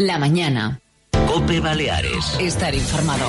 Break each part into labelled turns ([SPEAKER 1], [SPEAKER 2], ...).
[SPEAKER 1] La mañana.
[SPEAKER 2] Cope Baleares.
[SPEAKER 1] Estar informado.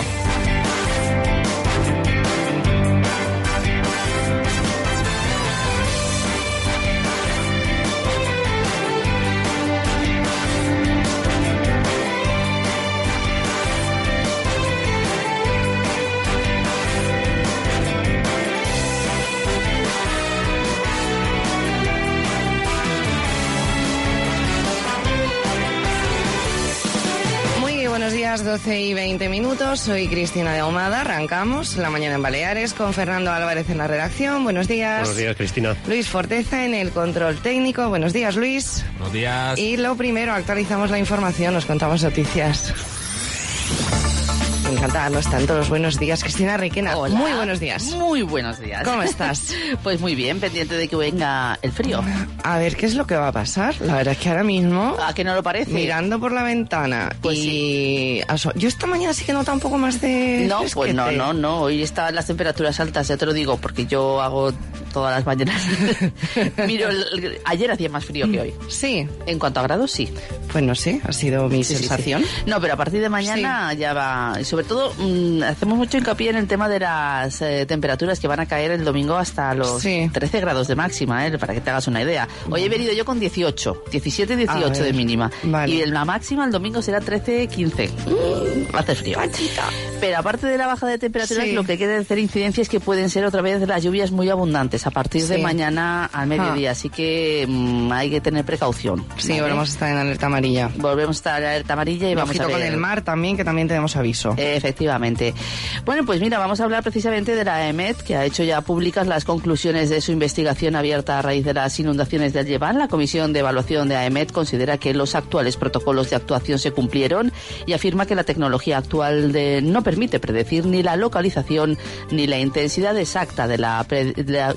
[SPEAKER 3] 12 y 20 minutos. Soy Cristina de Ahumada. Arrancamos la mañana en Baleares con Fernando Álvarez en la redacción. Buenos días.
[SPEAKER 4] Buenos días, Cristina.
[SPEAKER 3] Luis Forteza en el control técnico. Buenos días, Luis.
[SPEAKER 5] Buenos días.
[SPEAKER 3] Y lo primero, actualizamos la información, nos contamos noticias. Me encanta darnos tanto los buenos días. Cristina Requena,
[SPEAKER 6] Hola.
[SPEAKER 3] muy buenos días.
[SPEAKER 6] Muy buenos días.
[SPEAKER 3] ¿Cómo estás?
[SPEAKER 6] Pues muy bien, pendiente de que venga el frío.
[SPEAKER 3] A ver, ¿qué es lo que va a pasar? La verdad es que ahora mismo...
[SPEAKER 6] ¿A que no lo parece?
[SPEAKER 3] Mirando por la ventana
[SPEAKER 6] Pues
[SPEAKER 3] y aso- yo esta mañana sí que nota un poco más de
[SPEAKER 6] No, pues no,
[SPEAKER 3] fresquete.
[SPEAKER 6] no, no. Hoy están las temperaturas altas, ya te lo digo, porque yo hago todas las mañanas. Miro, el- ayer hacía más frío que hoy.
[SPEAKER 3] Sí,
[SPEAKER 6] En cuanto a grados, sí.
[SPEAKER 3] pues no sé, ha sido mi
[SPEAKER 6] Sí, sí, sí.
[SPEAKER 3] sensación.
[SPEAKER 6] No, pero a partir de mañana ya va. Y sobre todo, mm, hacemos mucho hincapié en el tema de las eh, temperaturas que van a caer el domingo hasta los
[SPEAKER 3] Sí.
[SPEAKER 6] 13 grados de máxima, ¿eh? para que te hagas una idea. Hoy he venido yo con 18, 17, 18
[SPEAKER 3] A ver,
[SPEAKER 6] de mínima.
[SPEAKER 3] vale.
[SPEAKER 6] Y la máxima el domingo será 13, 15. Mm, hace frío. Pero aparte de la baja de temperaturas,
[SPEAKER 3] Sí.
[SPEAKER 6] lo que hay que hacer incidencia es que pueden ser otra vez las lluvias muy abundantes a partir de mañana al mediodía. Así que mm, hay que tener precaución.
[SPEAKER 3] Sí,
[SPEAKER 6] ¿vale?
[SPEAKER 3] volvemos a estar en alerta amarilla.
[SPEAKER 6] Volvemos a estar en alerta amarilla y vamos a ver.
[SPEAKER 3] con el mar también, que también tenemos aviso.
[SPEAKER 6] Efectivamente. Bueno, pues mira, vamos a hablar precisamente de la EMET, que ha hecho ya públicas las conclusiones de su investigación abierta a raíz de las inundaciones del Lleván. La Comisión de Evaluación de AEMET considera que los actuales protocolos de actuación se cumplieron y afirma que la tecnología actual no permite predecir ni la localización ni la intensidad exacta de,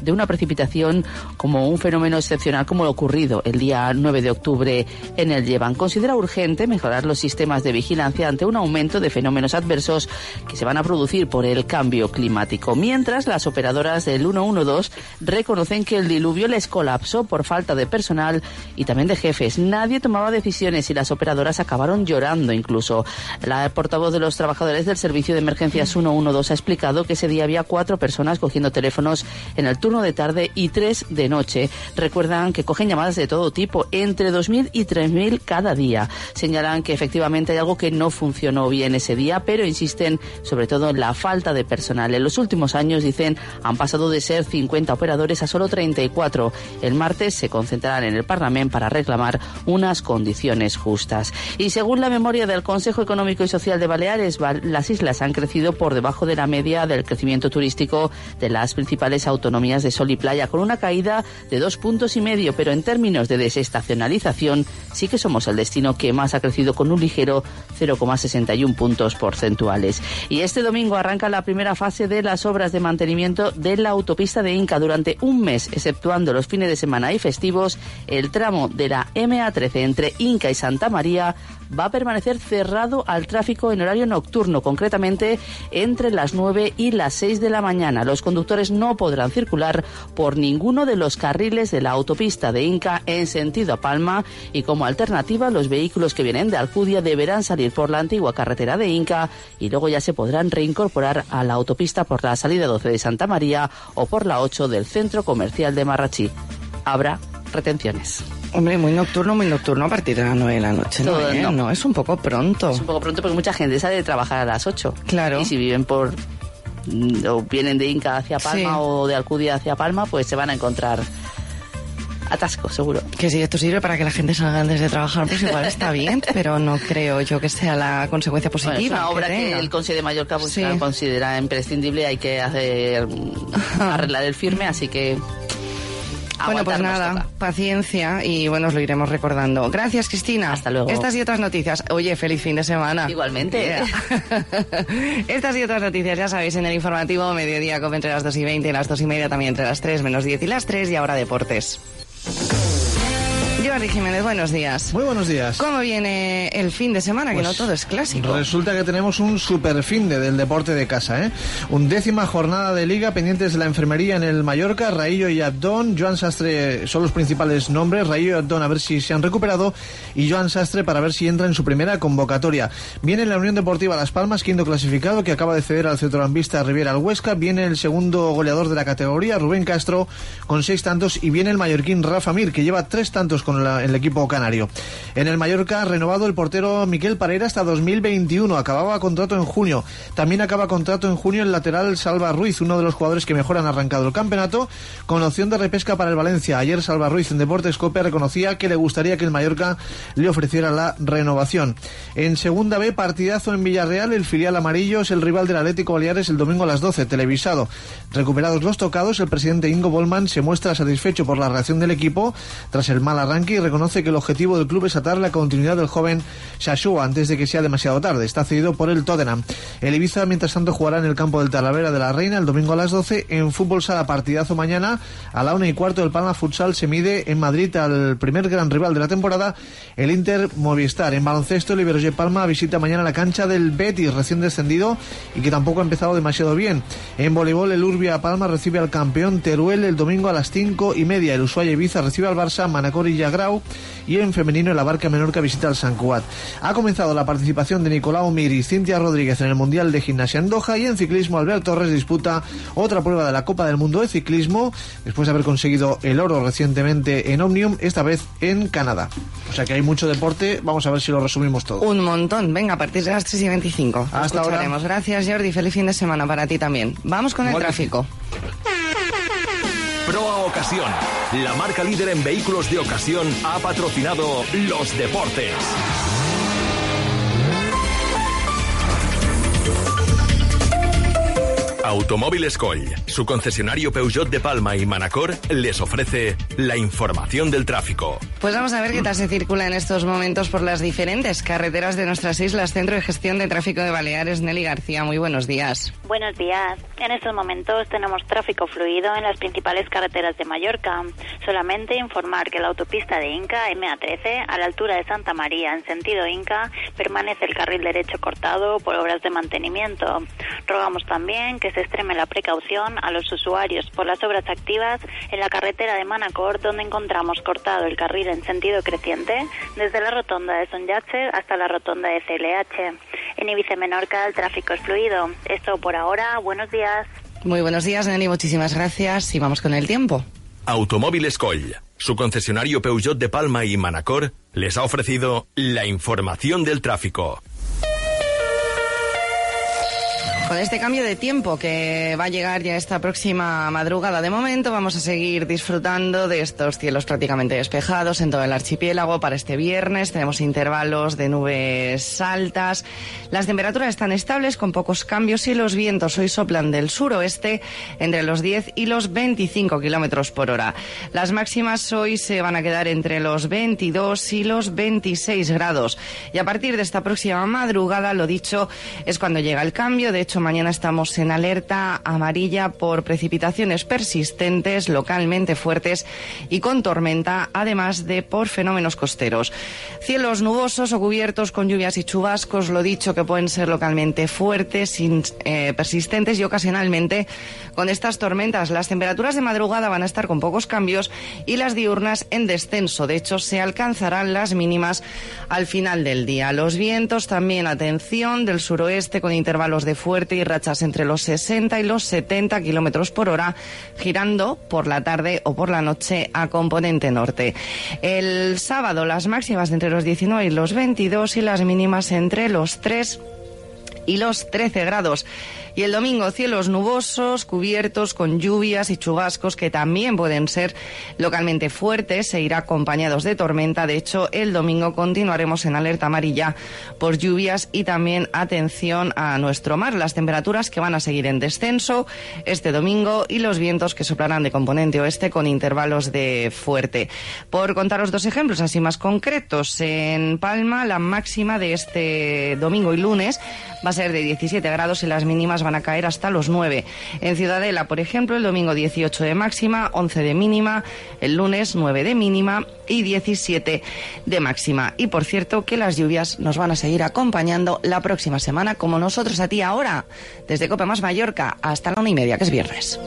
[SPEAKER 6] de una precipitación como un fenómeno excepcional como lo ocurrido el día 9 de octubre en el Lleván. Considera urgente mejorar los sistemas de vigilancia ante un aumento de fenómenos adversos que se van a producir por el cambio climático. Mientras, las operadoras del 112 reconocen que el diluvio les colapsó por falta de personal y también de jefes. Nadie tomaba decisiones y las operadoras acabaron llorando incluso. La portavoz de los trabajadores del servicio de emergencias 112 ha explicado que ese día había cuatro personas cogiendo teléfonos en el turno de tarde y tres de noche. Recuerdan que cogen llamadas de todo tipo, entre 2.000 y 3.000 cada día. Señalan que efectivamente hay algo que no funcionó bien ese día, pero insisten sobre todo en la falta de personal. En los últimos años, dicen, han pasado de ser 50 operadores a solo 34. El martes se concentrarán en el Parlamento para reclamar unas condiciones justas. Y según la memoria del Consejo Económico y Social de Baleares, las islas han crecido por debajo de la media del crecimiento turístico de las principales autonomías de sol y playa, con una caída de dos puntos y medio, pero en términos de desestacionalización sí que somos el destino que más ha crecido con un ligero 0,61 puntos porcentuales. Y este domingo arranca la primera fase de las obras de mantenimiento de la autopista de Inca durante un mes, exceptuando los fines de semana y festivos, el tramo de la MA13 entre Inca y Santa María va a permanecer cerrado al tráfico en horario nocturno, concretamente entre las 9 y las 6 de la mañana. Los conductores no podrán circular por ninguno de los carriles de la autopista de Inca en sentido a Palma y como alternativa los vehículos que vienen de Alcudia deberán salir por la antigua carretera de Inca y luego ya se podrán reincorporar a la autopista por la salida 12 de Santa María o por la 8 del centro comercial de Marrachí. Habrá retenciones.
[SPEAKER 3] Hombre, muy nocturno, muy nocturno a partir de las 9 de la noche, ¿no?
[SPEAKER 6] Todo,
[SPEAKER 3] eh?
[SPEAKER 6] no.
[SPEAKER 3] No, es un poco pronto.
[SPEAKER 6] Es un poco pronto porque mucha gente sale de trabajar a las 8.
[SPEAKER 3] Claro.
[SPEAKER 6] Y si viven por. mm, o vienen de Inca hacia Palma
[SPEAKER 3] Sí.
[SPEAKER 6] o de Alcudia hacia Palma, pues se van a encontrar atasco, seguro.
[SPEAKER 3] Que si esto sirve para que la gente salga antes de trabajar, pues igual está bien, pero no creo yo que sea la consecuencia
[SPEAKER 6] Bueno,
[SPEAKER 3] positiva.
[SPEAKER 6] es una obra que, el Consejo de Mallorca pues,
[SPEAKER 3] Sí.
[SPEAKER 6] considera imprescindible, hay que hacer arreglar el firme, así que.
[SPEAKER 3] Bueno, pues nada, paciencia y bueno, os lo iremos recordando. Gracias, Cristina.
[SPEAKER 6] Hasta luego.
[SPEAKER 3] Estas y otras noticias. Oye, feliz fin de semana.
[SPEAKER 6] Igualmente.
[SPEAKER 3] Yeah. Estas y otras noticias ya sabéis en el informativo mediodía como entre las 2 y 20 y las 2 y media también entre las 3 menos 10 y las 3 y ahora deportes. Jordi Jiménez, buenos días.
[SPEAKER 1] Muy buenos días.
[SPEAKER 3] ¿Cómo viene el fin de semana? que
[SPEAKER 1] Pues
[SPEAKER 3] no todo es clásico.
[SPEAKER 1] Resulta que tenemos un super fin de del deporte de casa, ¿eh? Undécima jornada de liga pendientes de la enfermería en el Mallorca, Raillo y Abdón. Joan Sastre son los principales nombres. Raillo y Abdón a ver si se han recuperado y Joan Sastre para ver si entra en su primera convocatoria. Viene la Unión Deportiva Las Palmas, quinto clasificado, que acaba de ceder al centrocampista Riviera al Huesca. Viene el segundo goleador de la categoría, Rubén Castro, con seis tantos. Y viene el mallorquín Rafa Mir, que lleva tres tantos con el equipo canario. En el Mallorca, renovado el portero Miquel Pareira hasta 2021. Acababa contrato en junio. También acaba contrato en junio el lateral Salva Ruiz, uno de los jugadores que mejor han arrancado el campeonato, con opción de repesca para el Valencia. Ayer Salva Ruiz en Deportes Cope reconocía que le gustaría que el Mallorca le ofreciera la renovación. En segunda B, partidazo en Villarreal, el filial amarillo es el rival del Atlético Baleares el domingo a las 12, televisado. Recuperados los tocados, el presidente Ingo Bollman se muestra satisfecho por la reacción del equipo tras el mal arranque y reconoce que el objetivo del club es atar la continuidad del joven Shashua antes de que sea demasiado tarde. Está cedido por el Tottenham. El Ibiza, mientras tanto, jugará en el campo del Talavera de la Reina el domingo a las 12. En fútbol sala, partidazo mañana. A la una y cuarto, el Palma Futsal se mide en Madrid al primer gran rival de la temporada, el Inter Movistar. En baloncesto, el Iberostar Palma visita mañana la cancha del Betis, recién descendido y que tampoco ha empezado demasiado bien. En voleibol, el Urbia Palma recibe al campeón Teruel el domingo a las cinco y media. El Ushuaia Ibiza recibe al Barça, Manacor y Y en femenino, la Barca Menorca visita al San Cuat. Ha comenzado la participación de Nicolau Mir y Cintia Rodríguez en el Mundial de Gimnasia en Doha y en ciclismo Albert Torres disputa otra prueba de la Copa del Mundo de Ciclismo después de haber conseguido el oro recientemente en Omnium, esta vez en Canadá. O sea que hay mucho deporte, vamos a ver si lo resumimos todo.
[SPEAKER 3] Un montón. Venga, a partir de las 3 y 25.
[SPEAKER 1] Hasta ahora.
[SPEAKER 3] Gracias, Jordi. Feliz fin de semana para ti también. Vamos con el
[SPEAKER 1] Igual
[SPEAKER 3] tráfico.
[SPEAKER 4] Proa Ocasión, la marca líder en vehículos de ocasión, ha patrocinado los deportes. Automóviles Coll, su concesionario Peugeot de Palma y Manacor, les ofrece la información del tráfico.
[SPEAKER 3] Pues vamos a ver qué tal se circula en estos momentos por las diferentes carreteras de nuestras islas. Centro de Gestión de Tráfico de Baleares, Nelly García. Muy buenos días.
[SPEAKER 5] Buenos días. En estos momentos tenemos tráfico fluido en las principales carreteras de Mallorca. Solamente informar que la autopista de Inca MA13 a la altura de Santa María en sentido Inca permanece el carril derecho cortado por obras de mantenimiento. Rogamos también que se extreme la precaución a los usuarios por las obras activas en la carretera de Manacor donde encontramos cortado el carril en sentido creciente desde la rotonda de Sonyache hasta la rotonda de CLH. En Ibiza Menorca el tráfico es fluido. Esto por ahora. Buenos días.
[SPEAKER 3] Muy buenos días, Nelly. Muchísimas gracias. Y vamos con el tiempo.
[SPEAKER 4] Automóviles Coll, su concesionario Peugeot de Palma y Manacor, les ha ofrecido la información del tráfico.
[SPEAKER 3] Con este cambio de tiempo que va a llegar ya esta próxima madrugada, de momento vamos a seguir disfrutando de estos cielos prácticamente despejados en todo el archipiélago. Para este viernes tenemos intervalos de nubes altas. Las temperaturas están estables con pocos cambios y los vientos hoy soplan del suroeste entre los 10 y los 25 kilómetros por hora. Las máximas hoy se van a quedar entre los 22 y los 26 grados. Y a partir de esta próxima madrugada, lo dicho, es cuando llega el cambio. De hecho, mañana estamos en alerta amarilla por precipitaciones persistentes, localmente fuertes y con tormenta, además de por fenómenos costeros. Cielos nubosos o cubiertos con lluvias y chubascos, lo dicho, que pueden ser localmente fuertes, eh, persistentes y ocasionalmente con estas tormentas. Las temperaturas de madrugada van a estar con pocos cambios y las diurnas en descenso. De hecho, se alcanzarán las mínimas al final del día. Los vientos también, atención, del suroeste con intervalos de fuerte y rachas entre los 60 y los 70 kilómetros por hora, girando por la tarde o por la noche a componente norte. El sábado, las máximas entre los 19 y los 22 y las mínimas entre los 3 y los 13 grados. Y el domingo cielos nubosos, cubiertos con lluvias y chubascos que también pueden ser localmente fuertes, se irá acompañados de tormenta. De hecho, el domingo continuaremos en alerta amarilla por lluvias y también atención a nuestro mar. Las temperaturas que van a seguir en descenso este domingo y los vientos que soplarán de componente oeste con intervalos de fuerte. Por contaros dos ejemplos así más concretos, en Palma la máxima de este domingo y lunes va a ser de 17 grados y las mínimas van a caer hasta los 9. En Ciudadela, por ejemplo, el domingo 18 de máxima, 11 de mínima, el lunes 9 de mínima y 17 de máxima. Y por cierto, que las lluvias nos van a seguir acompañando la próxima semana, como nosotros a ti ahora, desde Copa Más Mallorca hasta la una y media, que es viernes.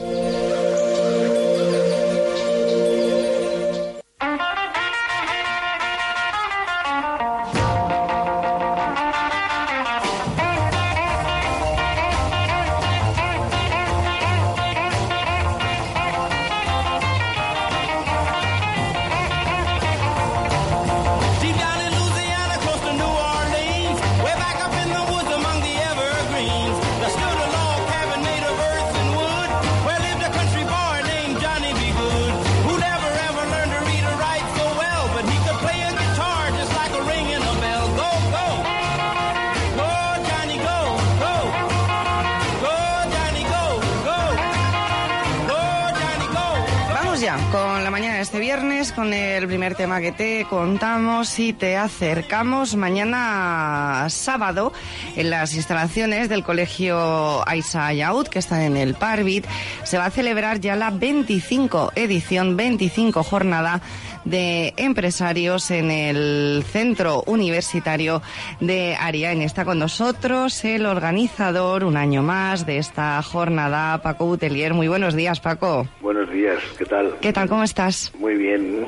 [SPEAKER 3] Que te contamos y te acercamos mañana sábado en las instalaciones del colegio Aisa Yaud, que están en el Parvit. Se va a celebrar ya la 25 edición, 25 jornada de empresarios en el centro universitario de Ariane. Está con nosotros el organizador, un año más, de esta jornada, Paco Butelier. Muy buenos días, Paco.
[SPEAKER 7] Buenos días, ¿qué tal?
[SPEAKER 3] ¿Qué tal? ¿Cómo estás?
[SPEAKER 7] Muy bien.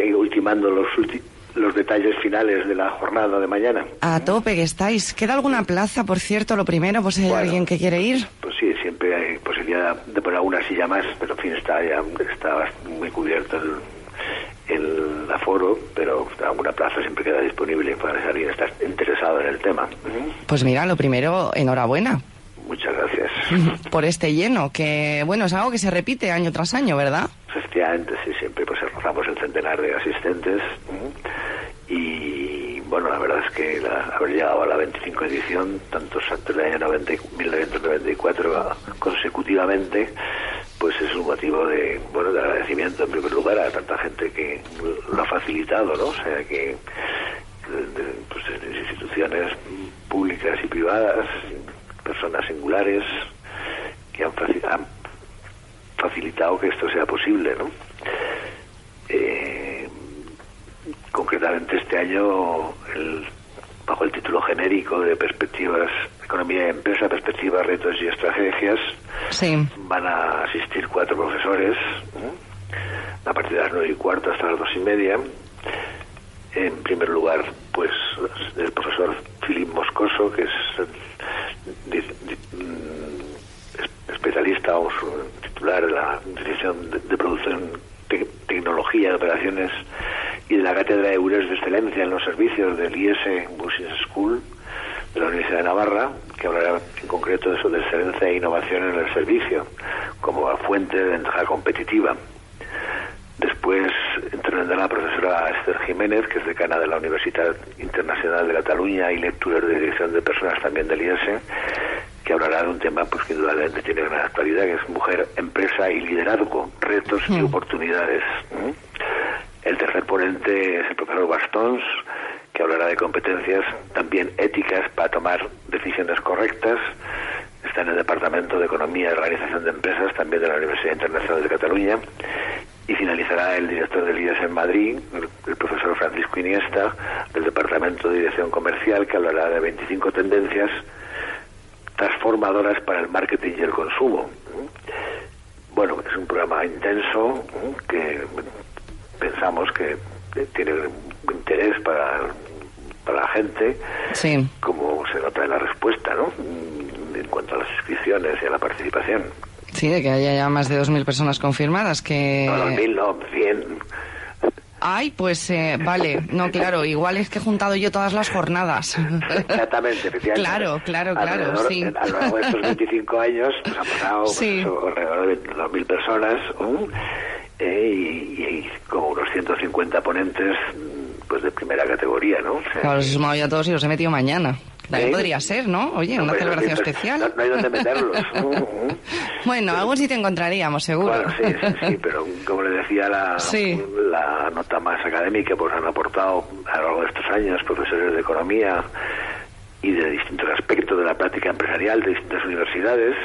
[SPEAKER 7] Pues aquí ultimando los los detalles finales de la jornada de mañana.
[SPEAKER 3] A tope que estáis. ¿Queda alguna plaza, por cierto, lo primero, si hay
[SPEAKER 7] Bueno.
[SPEAKER 3] alguien que quiere ir?
[SPEAKER 7] Pues sí, siempre hay posibilidad de poner alguna silla más, pero en fin, está ya está muy cubierto el, el aforo, pero alguna plaza siempre queda disponible para si alguien está interesado en el tema.
[SPEAKER 3] Pues mira, lo primero, enhorabuena
[SPEAKER 7] Muchas gracias.
[SPEAKER 3] por este lleno, que bueno, es algo que se repite año tras año, ¿verdad?
[SPEAKER 7] Efectivamente, sí, siempre pues rozamos el centenar de asistentes y bueno, la verdad es que la- haber llegado a la 25 edición, tantos antes del año 90 y 1994 a- consecutivamente, pues es un motivo de bueno de agradecimiento en primer lugar a tanta gente que lo ha facilitado, ¿no? O sea que de, de, pues, de instituciones públicas y privadas, personas singulares que han, faci- han facilitado que esto sea posible, ¿no? Eh, concretamente este año, el- bajo el título genérico de Perspectivas, Economía y Empresa, Perspectivas, Retos y Estrategias,
[SPEAKER 3] Sí.
[SPEAKER 7] van a asistir cuatro profesores, ¿eh? a partir de las nueve y cuarto hasta las dos y media. En primer lugar, pues el profesor Philip Moscoso, que es mm, es- especialista o su titular de la Dirección de, Producción, Te- Tecnología de Operaciones y de la Cátedra de Eures de Excelencia en los Servicios del IS Business School de la Universidad de Navarra, que hablará en concreto de de excelencia e innovación en el servicio como fuente de ventaja competitiva. Después intervendrá la profesora Esther Jiménez, que es decana de la Universidad Internacional de Cataluña y lectura de dirección de personas también del IES, que hablará de un tema pues, que indudablemente tiene gran actualidad, que es mujer, empresa y liderazgo, retos y oportunidades. ¿Mm? El tercer ponente es el profesor Bastons, que hablará de competencias también éticas para tomar decisiones correctas. Está en el Departamento de Economía y Organización de Empresas, también de la Universidad Internacional de Cataluña. Y finalizará el director del IES en Madrid, el, profesor Francisco Iniesta, del Departamento de Dirección Comercial, que hablará de 25 tendencias transformadoras para el marketing y el consumo. Bueno, es un programa intenso que pensamos que tiene interés para, para la gente,
[SPEAKER 3] Sí.
[SPEAKER 7] como se nota en la respuesta, ¿no? En cuanto a las inscripciones y a la participación.
[SPEAKER 3] Sí, de que haya ya más de 2.000 personas confirmadas, que...
[SPEAKER 7] No, no, mil, no, cien.
[SPEAKER 3] Ay, pues eh, vale, no, claro, igual es que he juntado yo todas las jornadas.
[SPEAKER 7] Exactamente, efectivamente.
[SPEAKER 3] Claro, claro, claro,
[SPEAKER 7] Alrededor-
[SPEAKER 3] sí.
[SPEAKER 7] A lo largo de estos 25 años, pues han pasado pues,
[SPEAKER 3] Sí.
[SPEAKER 7] eso, alrededor de 2.000 personas ¿eh? Eh, y, y como unos 150 ponentes pues de primera categoría, ¿no? O sea,
[SPEAKER 3] Claro, los he sumado ya todos y los he metido mañana. También
[SPEAKER 7] ¿Eh?
[SPEAKER 3] podría ser, ¿no? Oye, una celebración especial.
[SPEAKER 7] No, no hay donde meterlos.
[SPEAKER 3] Bueno, algo sí te encontraríamos, seguro.
[SPEAKER 7] Bueno, sí, sí, sí, pero como le decía la,
[SPEAKER 3] Sí.
[SPEAKER 7] la nota más académica, pues han aportado a lo largo de estos años profesores de economía, y de distintos aspectos de la práctica empresarial de distintas universidades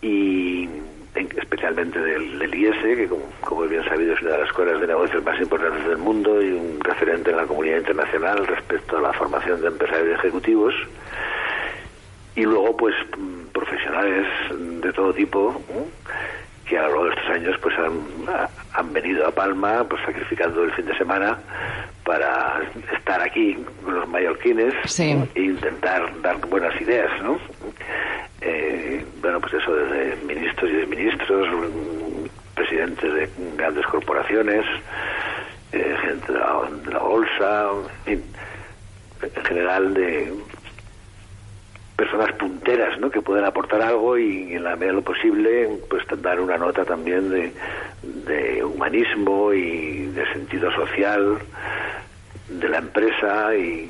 [SPEAKER 7] y especialmente del, del IES, que como, bien sabido es una de las escuelas de negocios más importantes del mundo y un referente en la comunidad internacional respecto a la formación de empresarios ejecutivos. Y luego, pues, mm, profesionales de todo tipo. Que a lo largo de estos años pues han, ha- han venido a Palma pues sacrificando el fin de semana para estar aquí con los mallorquines
[SPEAKER 3] Sí.
[SPEAKER 7] e intentar dar buenas ideas, ¿no? Eh, bueno, pues eso desde ministros y ministros, presidentes de grandes corporaciones, eh, gente de la, de la bolsa, en en general de personas punteras ¿no? que pueden aportar algo y en la medida de lo posible pues dar una nota también de, de humanismo y de sentido social de la empresa y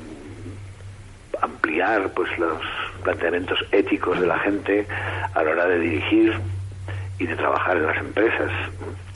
[SPEAKER 7] ampliar pues los planteamientos éticos de la gente a la hora de dirigir y de trabajar en las empresas.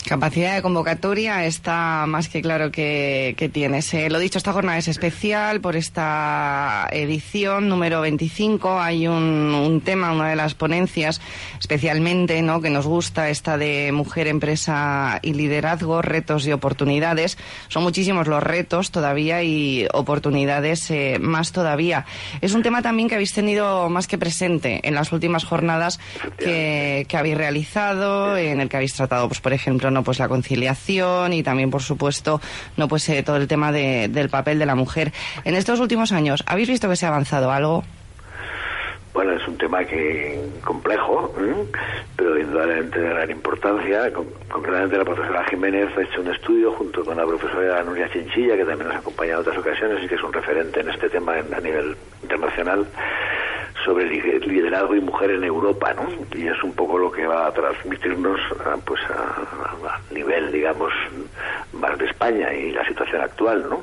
[SPEAKER 3] Capacidad de convocatoria está más que claro que, tienes. Eh, lo dicho, esta jornada es especial por esta edición número 25. Hay un, un tema, una de las ponencias especialmente ¿no? que nos gusta, esta de mujer, empresa y liderazgo, retos y oportunidades. Son muchísimos los retos todavía y oportunidades eh, más todavía. Es un tema también que habéis tenido más que presente en las últimas jornadas que, que habéis realizado, en el que habéis tratado, pues por ejemplo, no pues la conciliación y también, por supuesto, no pues eh, todo el tema de- del papel de la mujer. En estos últimos años, ¿habéis visto que se ha avanzado algo?
[SPEAKER 7] Bueno, es un tema que complejo, ¿eh? pero indudablemente de gran importancia. Con- concretamente la profesora Jiménez ha hecho un estudio junto con la profesora Nuria Chinchilla, que también nos ha acompañado en otras ocasiones y que es un referente en este tema a nivel internacional, sobre li- liderazgo y mujer en Europa, ¿no? Y es un poco lo que va a transmitirnos ah, pues a nivel, digamos, más de España y la situación actual, ¿no?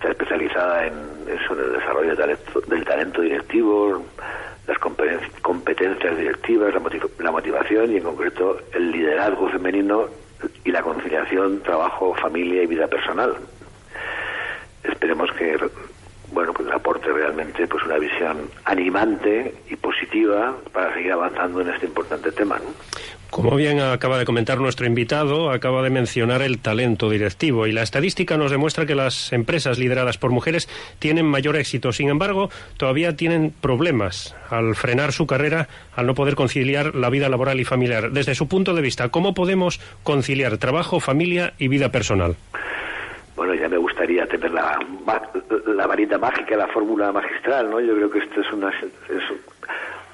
[SPEAKER 7] Está especializada en eso, en el desarrollo del talento, directivo, las competen- competencias directivas, la, motiv- la motivación y en concreto el liderazgo femenino y la conciliación trabajo, familia y vida personal. Esperemos que bueno pues aporte realmente pues una visión animante y positiva para seguir avanzando en este importante tema. ¿no?
[SPEAKER 8] Como bien acaba de comentar nuestro invitado, acaba de mencionar el talento directivo y la estadística nos demuestra que las empresas lideradas por mujeres tienen mayor éxito. Sin embargo, todavía tienen problemas al frenar su carrera, al no poder conciliar la vida laboral y familiar. Desde su punto de vista, ¿cómo podemos conciliar trabajo, familia y vida personal?
[SPEAKER 7] Bueno, ya me gustaría tener la, varita mágica, la fórmula magistral, ¿no? Yo creo que esto es, una,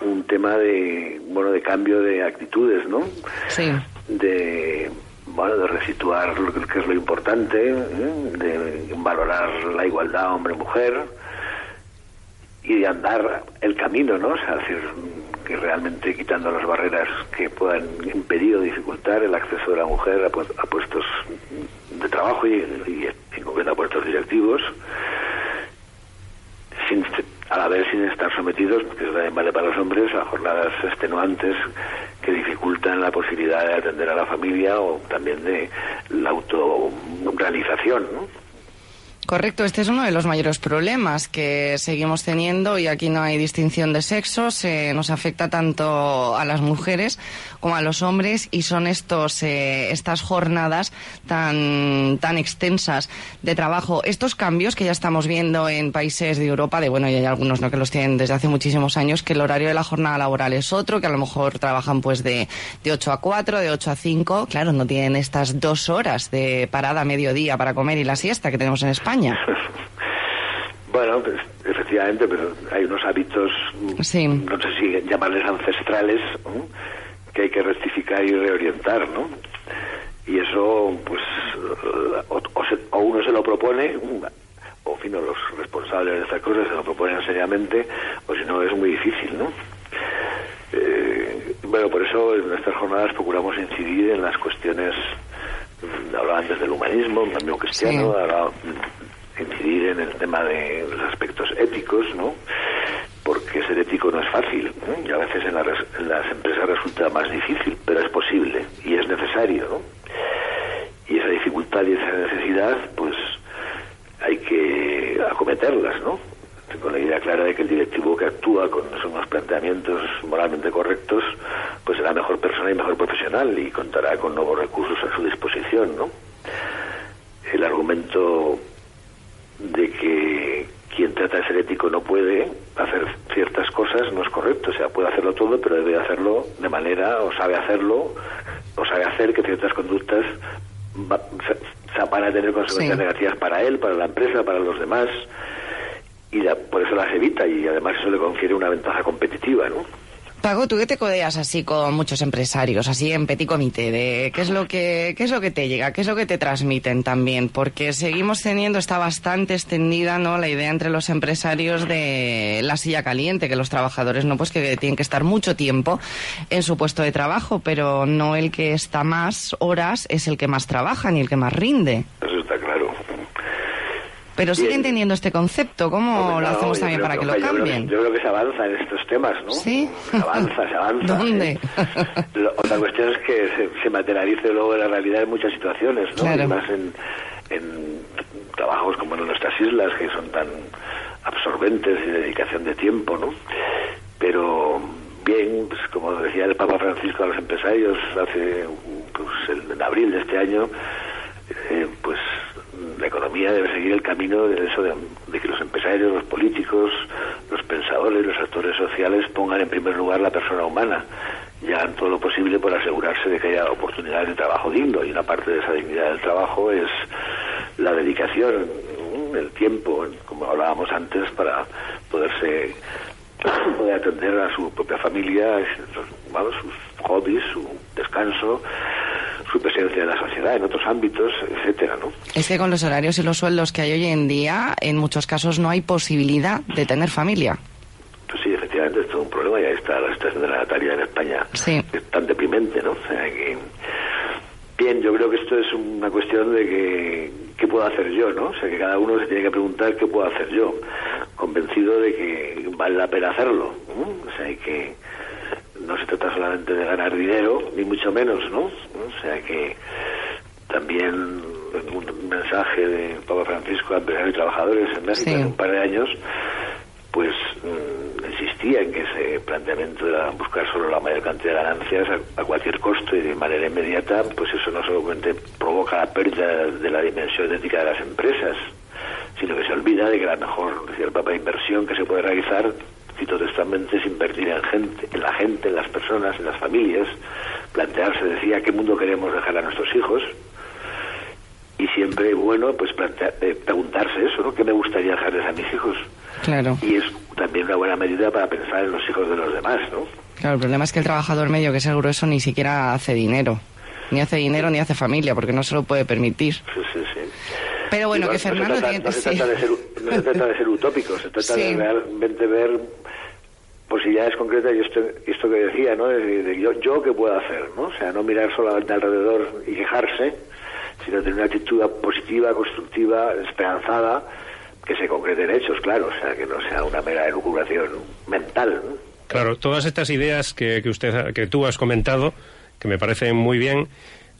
[SPEAKER 7] un tema de, bueno, de cambio de actitudes, ¿no?
[SPEAKER 3] Sí.
[SPEAKER 7] De, bueno, de resituar lo que es lo importante, ¿eh? de valorar la igualdad hombre-mujer y de andar el camino, ¿no? O sea, decir, que realmente quitando las barreras que puedan impedir o dificultar el acceso de la mujer a, pu- a puestos de trabajo y, y en concreto a puestos directivos, sin, a la vez sin estar sometidos, que eso también vale para los hombres, a jornadas extenuantes que dificultan la posibilidad de atender a la familia o también de la autorrealización, ¿no?
[SPEAKER 3] Correcto, este es uno de los mayores problemas que seguimos teniendo y aquí no hay distinción de sexos, eh, nos afecta tanto a las mujeres como a los hombres y son estos eh, estas jornadas tan tan extensas de trabajo, estos cambios que ya estamos viendo en países de Europa, de bueno, y hay algunos no que los tienen desde hace muchísimos años, que el horario de la jornada laboral es otro, que a lo mejor trabajan pues de, de 8 a 4, de 8 a 5, claro, no tienen estas dos horas de parada a mediodía para comer y la siesta que tenemos en España.
[SPEAKER 7] Bueno, pues, efectivamente, pero hay unos hábitos, mm,
[SPEAKER 3] Sí.
[SPEAKER 7] no sé si llamarles ancestrales. Que hay que rectificar y reorientar, ¿no? Y eso, pues, eh, o, o se- o uno se lo propone, o en fin, o los responsables de estas cosas se lo proponen seriamente, o si no, es muy difícil, ¿no? Eh, bueno, por eso en nuestras jornadas procuramos incidir en las cuestiones, mm, hablaba antes del humanismo, el mismo cristiano,
[SPEAKER 3] Sí.
[SPEAKER 7] hablaba, mm, incidir en el tema de los aspectos éticos, ¿no? Ser ético no es fácil, y a veces en, la en las empresas resulta más difícil, pero es posible y es necesario, ¿no? Y esa dificultad y esa necesidad, pues hay que acometerlas, ¿no? con la idea clara de que el directivo que actúa con unos planteamientos moralmente correctos, pues será mejor persona y mejor profesional y contará con nuevos recursos a su disposición, ¿no? El argumento de que quien trata de ser ético no puede hacer ciertas cosas no es correcto. O sea, puede hacerlo todo, pero debe hacerlo de manera, o sabe hacerlo, o sabe hacer que ciertas conductas va- se- se van a tener consecuencias
[SPEAKER 3] Sí.
[SPEAKER 7] negativas para él, para la empresa, para los demás. Y la- por eso las evita y además eso le confiere una ventaja competitiva, ¿no?
[SPEAKER 3] Pago, tú que te codeas así con muchos empresarios, así en petit comité, de qué es lo que qué es lo que te llega, qué es lo que te transmiten también, porque seguimos teniendo está bastante extendida, ¿no? La idea entre los empresarios de la silla caliente, que los trabajadores no pues que tienen que estar mucho tiempo en su puesto de trabajo, pero no el que está más horas es el que más trabaja ni el que más rinde.
[SPEAKER 7] Claro.
[SPEAKER 3] Pero siguen
[SPEAKER 7] Bien.
[SPEAKER 3] teniendo este concepto, ¿cómo
[SPEAKER 7] Hombre,
[SPEAKER 3] lo hacemos también para que,
[SPEAKER 7] que,
[SPEAKER 3] lo
[SPEAKER 7] yo creo que-
[SPEAKER 3] cambien?
[SPEAKER 7] Yo creo que se avanza en estos temas, ¿no?
[SPEAKER 3] ¿Sí?
[SPEAKER 7] Se avanza, se avanza.
[SPEAKER 3] ¿Dónde?
[SPEAKER 7] otra cuestión es que se, se materialice luego en la realidad en muchas situaciones, ¿no?
[SPEAKER 3] Claro.
[SPEAKER 7] Y más en, en trabajos como en nuestras islas, que son tan absorbentes y de dedicación de tiempo, ¿no? Pero bien, pues, como decía el Papa Francisco a los empresarios hace pues, en abril de este año, eh, la economía debe seguir el camino de eso de, que los empresarios, los políticos, los pensadores, los actores sociales pongan en primer lugar la persona humana y hagan todo lo posible por asegurarse de que haya oportunidades de trabajo digno. Y una parte de esa dignidad del trabajo es la dedicación, el tiempo, como hablábamos antes, para poderse poder atender a su propia familia, sus, vamos, sus hobbies, su descanso, su presencia en la sociedad, en otros ámbitos, etcétera, ¿no?
[SPEAKER 3] Es que con los horarios y los sueldos que hay hoy en día, en muchos casos no hay posibilidad de tener familia.
[SPEAKER 7] Pues sí, efectivamente, es todo un problema y ahí está la situación de la natalidad en España.
[SPEAKER 3] Sí.
[SPEAKER 7] Es tan deprimente, ¿no? O sea que... Bien, yo creo que esto es una cuestión de que qué puedo hacer yo, ¿no? O sea, que cada uno se tiene que preguntar qué puedo hacer yo, convencido de que vale la pena hacerlo. ¿no? O sea, y que no se trata solamente de ganar dinero, ni mucho menos, ¿no? O sea, que también un mensaje de Papa Francisco a empresarios y trabajadores en México
[SPEAKER 3] Sí.
[SPEAKER 7] hace un par de años, pues mm, insistía en que ese planteamiento era buscar solo la mayor cantidad de ganancias a, a cualquier costo y de manera inmediata, pues eso no solamente provoca la pérdida de la dimensión ética de las empresas, sino que se olvida de que la mejor, decía el Papa, inversión que se puede realizar, cito textualmente, es invertir en gente, en la gente, en las personas, en las familias, plantearse, decía, qué mundo queremos dejar a nuestros hijos, y siempre, bueno, pues plantea- eh, preguntarse eso, ¿no? ¿Qué me gustaría dejarles a mis hijos?
[SPEAKER 3] Claro.
[SPEAKER 7] Y es también una buena medida para pensar en los hijos de los demás, ¿no?
[SPEAKER 3] Claro, el problema es que el trabajador medio, que es el grueso, ni siquiera hace dinero. Ni hace dinero ni hace familia, porque no se lo puede permitir.
[SPEAKER 7] Sí, sí, sí.
[SPEAKER 3] Pero bueno,
[SPEAKER 7] Y
[SPEAKER 3] que
[SPEAKER 7] no se
[SPEAKER 3] Fernando
[SPEAKER 7] trata-
[SPEAKER 3] tiene...
[SPEAKER 7] no se,
[SPEAKER 3] sí.
[SPEAKER 7] de ser, no se trata de ser utópico, se trata
[SPEAKER 3] Sí.
[SPEAKER 7] de realmente ver posibilidades concretas y esto, esto que decía, ¿no? De, de yo, yo qué puedo hacer, ¿no? O sea, no mirar solamente alrededor y quejarse, sino tener una actitud positiva, constructiva, esperanzada, que se concrete en hechos, claro, o sea, que no sea una mera elucubración mental, ¿no?
[SPEAKER 8] Claro, todas estas ideas que, que usted, que tú has comentado, que me parecen muy bien,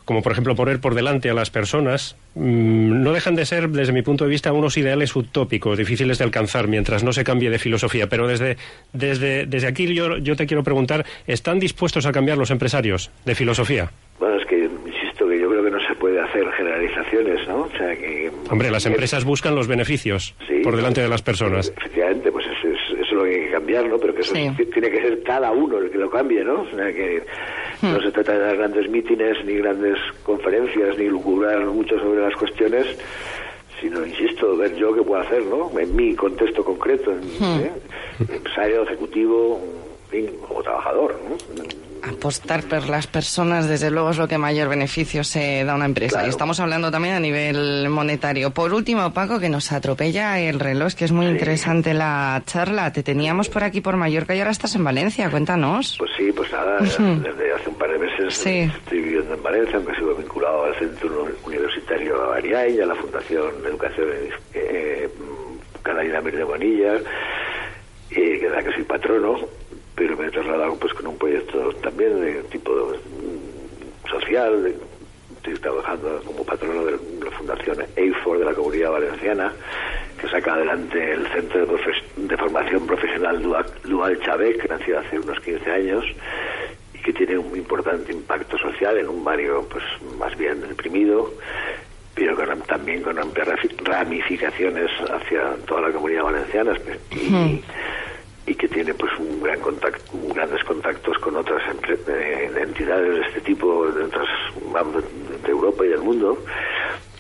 [SPEAKER 8] como por ejemplo poner por delante a las personas, mm, no dejan de ser, desde mi punto de vista, unos ideales utópicos, difíciles de alcanzar, mientras no se cambie de filosofía. Pero desde, desde, desde aquí yo, yo te quiero preguntar, ¿están dispuestos a cambiar los empresarios de filosofía?
[SPEAKER 7] Bueno, es que insisto que yo creo que no se puede hacer generalizaciones, ¿no? O sea, que...
[SPEAKER 8] Hombre, las empresas buscan los beneficios
[SPEAKER 7] Sí,
[SPEAKER 8] por delante de
[SPEAKER 7] pues,
[SPEAKER 8] las personas.
[SPEAKER 7] Efectivamente, pues eso es, eso es lo que hay que cambiar, ¿no? Pero que eso sí tiene que ser cada uno el que lo cambie, ¿no? O sea, que no se trata de dar grandes mítines, ni grandes conferencias, ni lucubrar mucho sobre las cuestiones, sino, insisto, ver yo qué puedo hacer, ¿no? En mi contexto concreto, en- ¿eh? empresario, ejecutivo, en fin, o trabajador, ¿no?
[SPEAKER 3] Apostar por las personas, desde luego, es lo que mayor beneficio se da a una empresa.
[SPEAKER 7] Claro.
[SPEAKER 3] Y estamos hablando también a nivel monetario. Por último, Paco, que nos atropella el reloj, que es muy interesante la charla. Te teníamos por aquí, por Mallorca, y ahora estás en Valencia. Cuéntanos.
[SPEAKER 7] Pues sí, pues nada, desde hace un par de meses
[SPEAKER 3] Sí.
[SPEAKER 7] estoy viviendo en Valencia, aunque sigo vinculado al Centro Universitario Ariay y a la Fundación de Educación eh, Catalina Mir de Bonilla, eh, que es la que soy patrono, pero me he trasladado pues con un proyecto también de tipo social, estoy trabajando como patrono de la Fundación EIFOR de la Comunidad Valenciana, que saca adelante el Centro de, Profes- de Formación Profesional Dual, Dual Chavec, que nació hace unos 15 años y que tiene un importante impacto social en un barrio pues más bien deprimido, pero con- también con amplias ramificaciones hacia toda la comunidad valenciana espe- y, y que tiene pues un gran contacto, grandes contactos con otras eh, entidades de este tipo de otras de, Europa y del mundo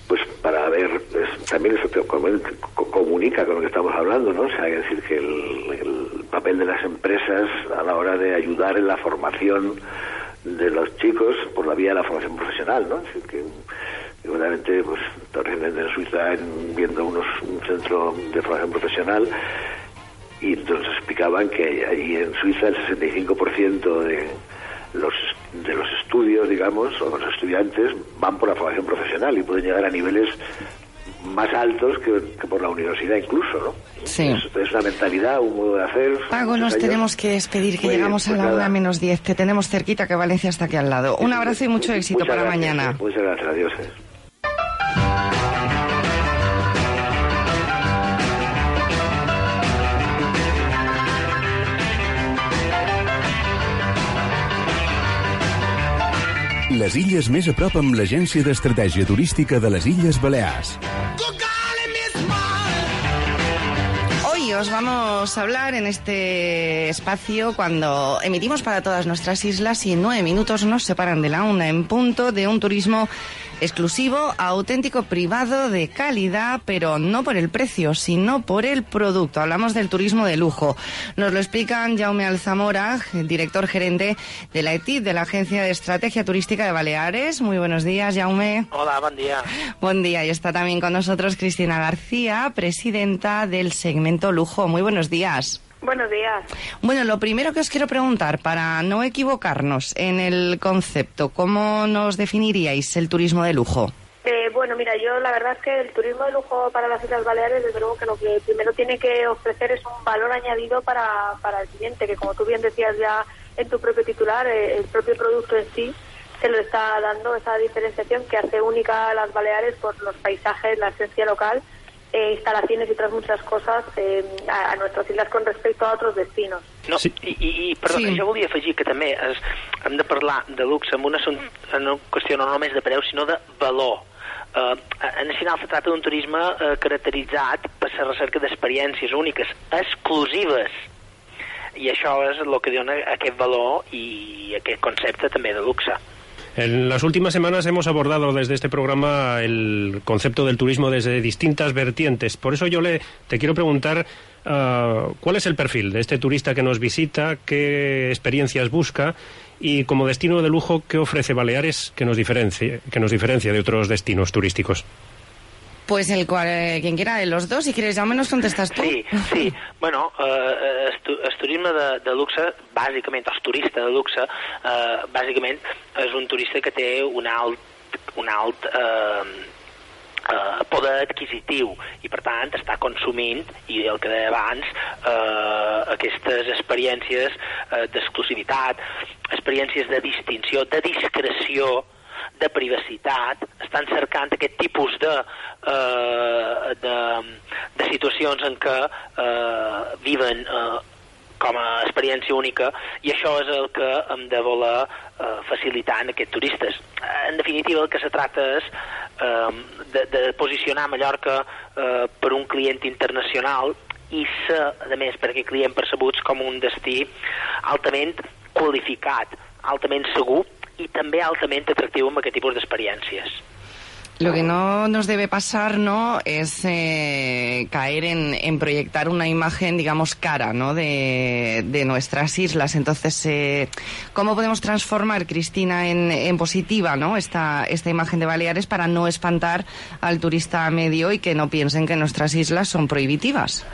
[SPEAKER 7] pues para ver es- también eso te comunica con lo que estamos hablando no o sea que decir que el, el papel de las empresas a la hora de ayudar en la formación de los chicos por la vía de la formación profesional no es decir que seguramente pues en Suiza en- viendo unos un centro de formación profesional y entonces explicaban que allí en Suiza el 65% de los de los estudios, digamos, o los estudiantes van por la formación profesional y pueden llegar a niveles más altos que, que por la universidad incluso, ¿no?
[SPEAKER 3] Sí.
[SPEAKER 7] Es, es una mentalidad, un modo de hacer.
[SPEAKER 3] Pago, nos tenemos que despedir, que
[SPEAKER 7] Muy bien,
[SPEAKER 3] llegamos a
[SPEAKER 7] pues
[SPEAKER 3] la una menos 10. Te tenemos cerquita, que Valencia está aquí al lado. Un abrazo y mucho éxito
[SPEAKER 7] Muchas
[SPEAKER 3] para
[SPEAKER 7] gracias,
[SPEAKER 3] mañana.
[SPEAKER 7] eh. Muchas gracias, adiós.
[SPEAKER 9] Les illes més a prop amb l'Agència d'Estratègia Turística de les Illes Balears.
[SPEAKER 3] Hoy os vamos a hablar en este espacio cuando emitimos para todas nuestras islas y en nueve minutos nos separan de la una en punto de un turismo exclusivo, auténtico, privado, de calidad, pero no por el precio, sino por el producto. Hablamos del turismo de lujo. Nos lo explican Jaume Alzamora, director gerente de la ETIP, de la Agencia de Estrategia Turística de Baleares. Muy buenos días, Jaume.
[SPEAKER 10] Hola, buen día.
[SPEAKER 3] Buen día, y está también con nosotros Cristina García, presidenta del segmento Lujo. Muy buenos días.
[SPEAKER 11] Buenos días.
[SPEAKER 3] Bueno, lo primero que os quiero preguntar, para no equivocarnos en el concepto, ¿cómo nos definiríais el turismo de lujo?
[SPEAKER 11] Eh, bueno, mira, yo la verdad es que el turismo de lujo para las Islas Baleares, desde luego que lo que primero tiene que ofrecer es un valor añadido para, para el cliente, que como tú bien decías ya en tu propio titular, eh, el propio producto en sí se lo está dando esa diferenciación que hace única a las Baleares por los paisajes, la esencia local, eh, instalaciones y otras muchas cosas eh, a, a nuestras islas con respecto a otros destinos.
[SPEAKER 10] No, i, i, i perdó,
[SPEAKER 3] Sí.
[SPEAKER 10] sí. jo volia afegir que també es, hem de parlar de luxe amb una, en una qüestió no només de preu, sinó de valor. Uh, en el final se tracta d'un turisme uh, caracteritzat per la recerca d'experiències úniques, exclusives. I això és el que dona aquest valor i aquest concepte també de luxe.
[SPEAKER 8] En las últimas semanas hemos abordado desde este programa el concepto del turismo desde distintas vertientes. Por eso yo le te quiero preguntar ah, cuál es el perfil de este turista que nos visita, qué experiencias busca y como destino de lujo qué ofrece Baleares que nos diferencie, que nos diferencia de otros destinos turísticos.
[SPEAKER 3] Pues el cual, eh, quien quiera de los dos, si quieres, Jaume, nos contestas tú.
[SPEAKER 10] Sí, sí. Bueno, eh, el turisme de, de luxe, bàsicament, el turista de luxe, eh, bàsicament és un turista que té un alt, un alt eh, eh, poder adquisitiu i per tant està consumint i el que deia abans eh, aquestes experiències eh, d'exclusivitat experiències de distinció de discreció de privacitat, estan cercant aquest tipus de, eh, de, de situacions en què eh, viven eh, com a experiència única i això és el que hem de voler eh, facilitar en aquests turistes. En definitiva, el que se tracta és eh, de, de posicionar Mallorca eh, per un client internacional i ser, a més, per aquest client percebuts com un destí altament qualificat, altament segur i també altament atractiu amb aquest tipus d'experiències.
[SPEAKER 3] Lo que no nos debe pasar, ¿no? Es eh, caer en, en proyectar una imagen, digamos, cara, ¿no? De, de nuestras islas. Entonces, eh, ¿cómo podemos transformar, Cristina, en, en positiva, ¿no? Esta, esta imagen de Baleares para no espantar al turista medio y que no piensen que nuestras islas son prohibitivas?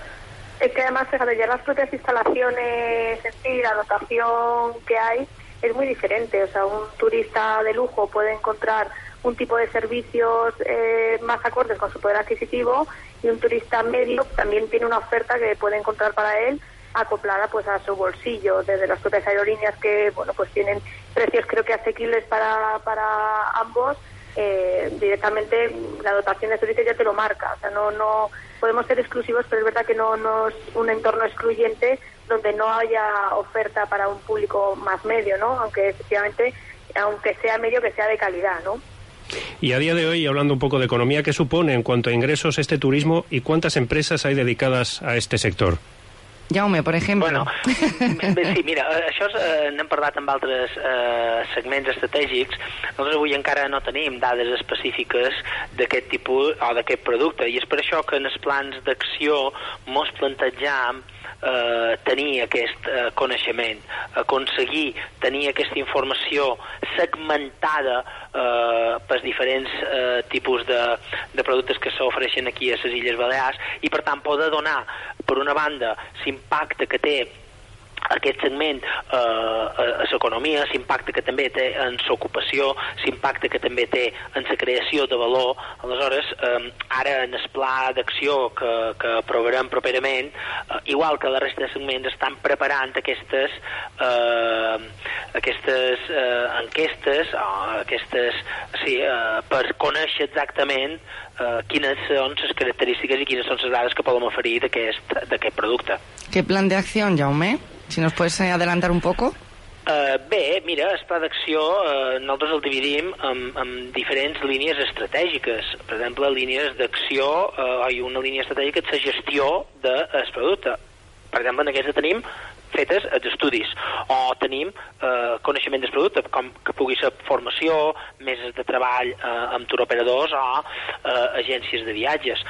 [SPEAKER 11] Es que además, fíjate, ya las propias instalaciones en sí, la dotación que hay, es muy diferente. O sea, un turista de lujo puede encontrar un tipo de servicios eh, más acordes con su poder adquisitivo y un turista medio también tiene una oferta que puede encontrar para él acoplada pues a su bolsillo desde las propias aerolíneas que bueno pues tienen precios creo que asequibles para, para ambos eh, directamente la dotación de servicios ya te lo marca. O sea, no, no podemos ser exclusivos, pero es verdad que no, no es un entorno excluyente donde no haya oferta para un público más medio, ¿no? Aunque efectivamente, aunque sea medio, que sea de calidad, ¿no?
[SPEAKER 8] Y a día de hoy, hablando un poco de economía, ¿qué supone en cuanto a ingresos este turismo y cuántas empresas hay dedicadas a este sector?
[SPEAKER 3] Jaume, por ejemplo.
[SPEAKER 10] Bueno, bé, sí, mira, eh, això és, eh, n'hem parlat amb altres eh, segments estratègics. Nosaltres avui encara no tenim dades específiques d'aquest tipus o d'aquest producte i és per això que en els plans d'acció mos plantegem eh, tenir aquest eh, coneixement, aconseguir tenir aquesta informació segmentada eh, pels diferents eh, tipus de, de productes que s'ofereixen aquí a les Illes Balears i per tant poder donar per una banda l'impacte que té aquest segment eh, a, l'economia, l'impacte que també té en l'ocupació, l'impacte que també té en la creació de valor. Aleshores, eh, ara en el pla d'acció que, que aprovarem properament, eh, igual que la resta de segments, estan preparant aquestes, eh, aquestes eh, enquestes, aquestes, sí, eh, per conèixer exactament eh, quines són les característiques i quines són les dades que podem oferir d'aquest producte.
[SPEAKER 3] ¿Qué plan de acción, Jaume? Si nos puedes eh, adelantar un poco.
[SPEAKER 10] Uh, bé, mira, el pla d'acció uh, nosaltres el dividim en, en diferents línies estratègiques. Per exemple, línies d'acció, uh, ha una línia estratègica és la gestió del producte. Per exemple, en aquesta tenim fetes els estudis o tenim eh, coneixement del producte com que pugui ser formació, meses de treball eh, amb turoperadors o eh, agències de viatges.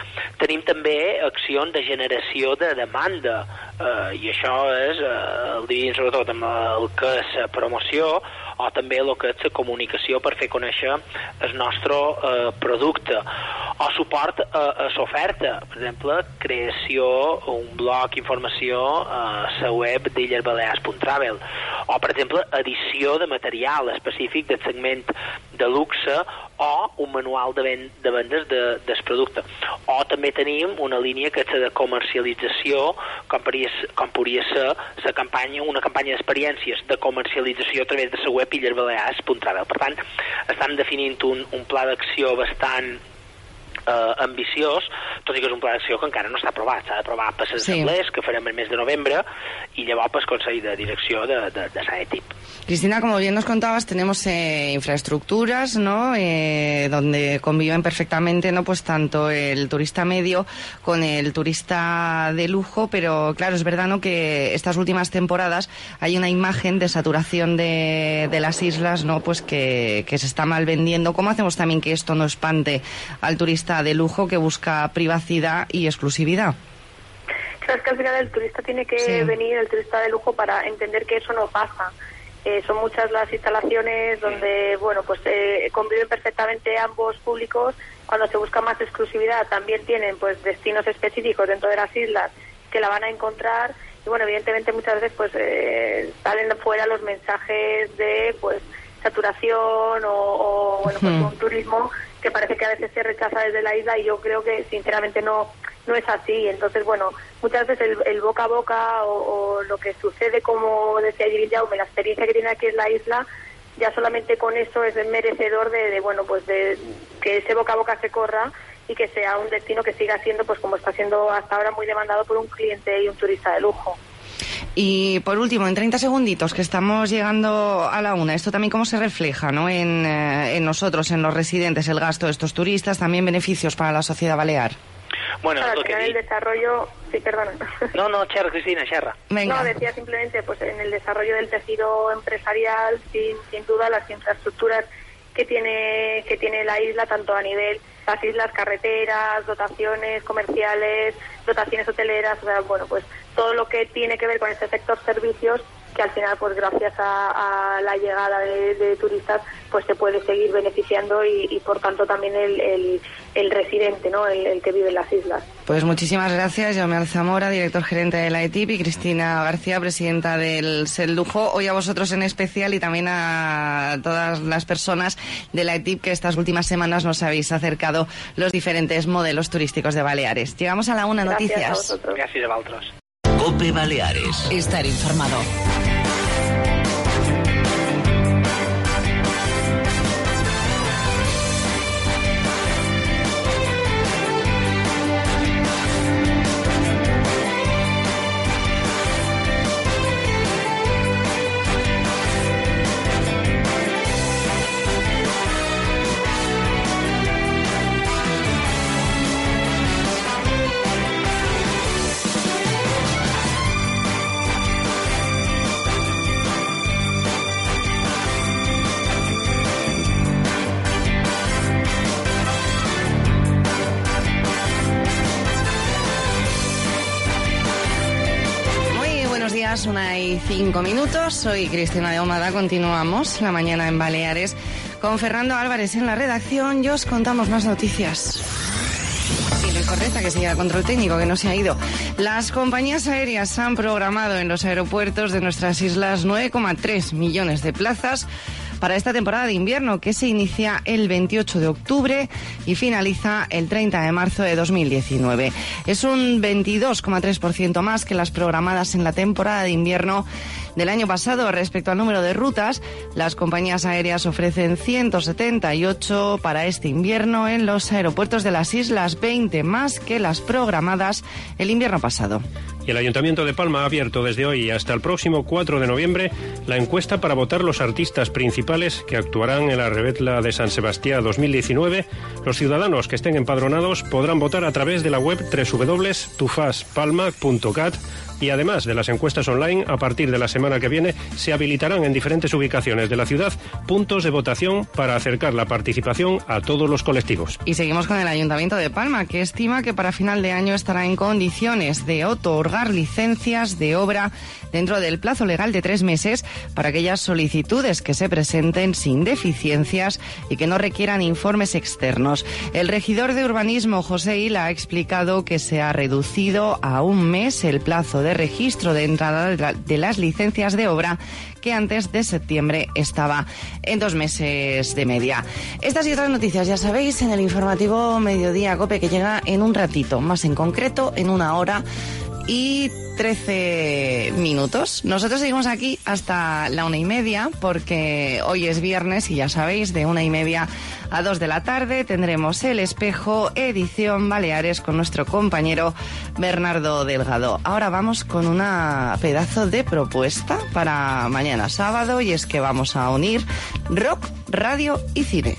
[SPEAKER 10] Tenim també accions de generació de demanda eh, i això és eh, el diríem sobretot amb el que és promoció o també el que és la comunicació per fer conèixer el nostre eh, producte. O suport a, a l'oferta. Per exemple, creació un blog, informació a la web d'illersbalears.travel o per exemple, edició de material específic del segment de luxe o un manual de, ven de vendes de, del producte. O també tenim una línia que és de comercialització, com podria, com podria ser la campanya, una campanya d'experiències de comercialització a través de la web illersbalears.travel. Per tant, estan definint un, un pla d'acció bastant eh, ambiciós, tot i que és un pla d'acció que encara no està aprovat. S'ha d'aprovar per les
[SPEAKER 3] Sí.
[SPEAKER 10] que farem el mes de novembre, i llavors pel Consell de Direcció de, de, de.
[SPEAKER 3] Cristina, como bien nos contabas, tenemos eh, infraestructuras, ¿no? Eh, donde conviven perfectamente, ¿no? Pues tanto el turista medio con el turista de lujo, pero claro, es verdad, ¿no? Que estas últimas temporadas hay una imagen de saturación de, de las islas, ¿no? Pues que, que se está mal vendiendo. ¿Cómo hacemos también que esto no espante al turista de lujo que busca privacidad y exclusividad?
[SPEAKER 11] Claro, es que al final el turista tiene que
[SPEAKER 3] Sí.
[SPEAKER 11] venir, el turista de lujo, para entender que eso no pasa. Eh, son muchas las instalaciones donde, bueno, pues eh, conviven perfectamente ambos públicos. Cuando se busca más exclusividad, también tienen, pues, destinos específicos dentro de las islas que la van a encontrar. Y bueno, evidentemente muchas veces, pues, eh, salen fuera los mensajes de, pues, saturación o, o, bueno, pues un turismo que parece que a veces se rechaza desde la isla y yo creo que sinceramente no no es así. Entonces, bueno, muchas veces el, el boca a boca o, o lo que sucede, como decía Jaume, la experiencia que tiene aquí en la isla, ya solamente con eso es merecedor de, de, bueno, pues de que ese boca a boca se corra y que sea un destino que siga siendo, pues como está siendo hasta ahora, muy demandado por un cliente y un turista de lujo.
[SPEAKER 3] Y por último, en 30 segunditos, que estamos llegando a la una, esto también cómo se refleja ¿no? en, eh, en nosotros, en los residentes, el gasto de estos turistas, también beneficios para la sociedad balear.
[SPEAKER 10] Bueno, el que
[SPEAKER 11] final el desarrollo, sí, perdona.
[SPEAKER 10] No, no, xerra, Cristina, xerra.
[SPEAKER 11] No, decía simplemente pues en el desarrollo del tejido empresarial, sin, sin duda las infraestructuras que tiene que tiene la isla, tanto a nivel las islas, carreteras, dotaciones comerciales, dotaciones hoteleras, o sea, bueno, pues todo lo que tiene que ver con este sector servicios, que al final, pues gracias a, a la llegada de, de turistas, pues se puede seguir beneficiando y, y, por tanto también el, el, el residente, ¿no? El, el que vive en las islas.
[SPEAKER 3] Pues muchísimas gracias, Jaume Alzamora, director gerente de la ETIP, y Cristina García, presidenta del SEL Lujo. Hoy a vosotros en especial y también a todas las personas de la ETIP que estas últimas semanas nos habéis acercado los diferentes modelos turísticos de Baleares. Llegamos a la una noticias.
[SPEAKER 10] Gràcies a vosaltres.
[SPEAKER 2] Cope Baleares.
[SPEAKER 12] Estar informado.
[SPEAKER 3] 5 minutos. Soy Cristina de Omada. Continuamos la mañana en Baleares con Fernando Álvarez en la redacción y os contamos más noticias. Sí, que sigue a control técnico, que no se ha ido. Las compañías aéreas han programado en los aeropuertos de nuestras islas 9,3 millones de plazas para esta temporada de invierno que se inicia el 28 de octubre y finaliza el 30 de marzo de 2019. Es un 22,3% más que las programadas en la temporada de invierno del año pasado respecto al número de rutas. Las compañías aéreas ofrecen 178 para este invierno en los aeropuertos de las islas, 20 más que las programadas el invierno pasado.
[SPEAKER 8] Y el Ayuntamiento de Palma ha abierto desde hoy hasta el próximo 4 de noviembre la encuesta para votar los artistas principales que actuarán en la Rebetla de San Sebastián 2019. Los ciudadanos que estén empadronados podrán votar a través de la web www.tufaspalma.cat y además de las encuestas online, a partir de la semana que viene se habilitarán en diferentes ubicaciones de la ciudad puntos de votación para acercar la participación a todos los colectivos.
[SPEAKER 3] Y seguimos con el Ayuntamiento de Palma, que estima que para final de año estará en condiciones de otorgar licencias de obra dentro del plazo legal de tres meses para aquellas solicitudes que se presenten sin deficiencias y que no requieran informes externos. El regidor de urbanismo, José Hila, ha explicado que se ha reducido a un mes el plazo de registro de entrada de la- de las licencias de obra que antes de septiembre estaba en dos meses de media. Estas y otras noticias ya sabéis en el informativo Mediodía Cope que llega en un ratito, más en concreto en una hora y 13 minutos. Nosotros seguimos aquí hasta la una y media porque hoy es viernes y ya sabéis, de una y media a dos de la tarde tendremos El Espejo, edición Baleares con nuestro compañero Bernardo Delgado. Ahora vamos con una pedazo de propuesta para mañana sábado y es que vamos a unir rock, radio y cine.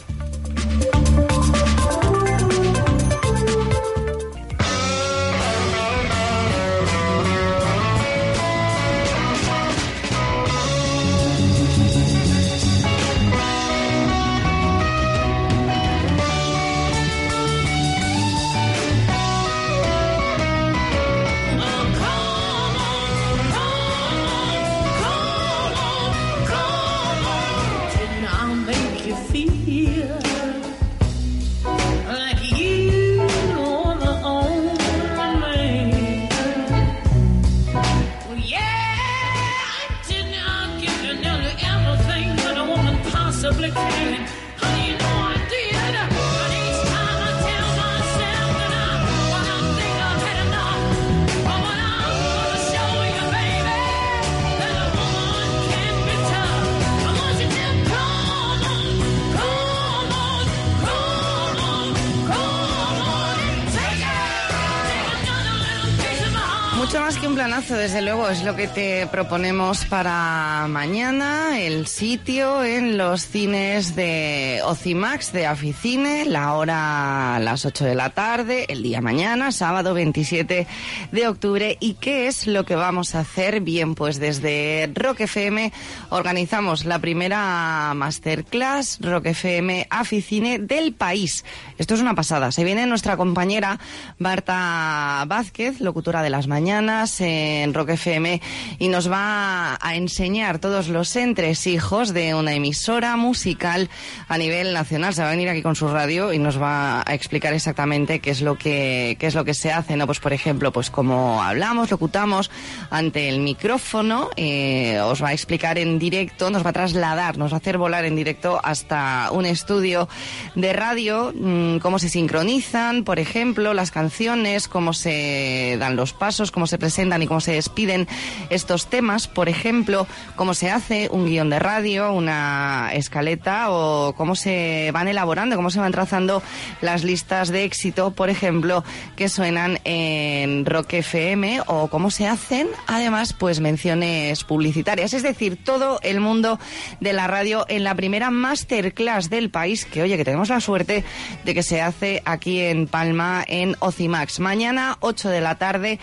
[SPEAKER 3] Planazo, desde luego, es lo que te proponemos para mañana. El sitio en los cines de Ocimax de Aficine, la hora a las 8 de la tarde, el día mañana, sábado 27 de octubre. ¿Y qué es lo que vamos a hacer? Bien, pues desde Rock FM organizamos la primera masterclass Rock FM Aficine del país. Esto es una pasada. Se viene nuestra compañera Marta Vázquez, locutora de las mañanas en Rock FM, y nos va a enseñar todos los entresijos de una emisora musical a nivel nacional. Se va a venir aquí con su radio y nos va a explicar exactamente qué es lo que qué es lo que se hace, ¿no? Pues por ejemplo, pues cómo hablamos, locutamos ante el micrófono, eh, os va a explicar en directo, nos va a trasladar, nos va a hacer volar en directo hasta un estudio de radio, mm, cómo se sincronizan, por ejemplo, las canciones, cómo se dan los pasos, cómo se presentan y cómo se despiden estos temas, por ejemplo, cómo se hace un guion de radio, una escaleta o cómo se van elaborando, cómo se van trazando las listas de éxito, por ejemplo, que suenan en Rock FM o cómo se hacen, además, pues menciones publicitarias. Es decir, todo el mundo de la radio en la primera masterclass del país, que oye, que tenemos la suerte de que se hace aquí en Palma, en Ocimax. Mañana, 8 de la tarde.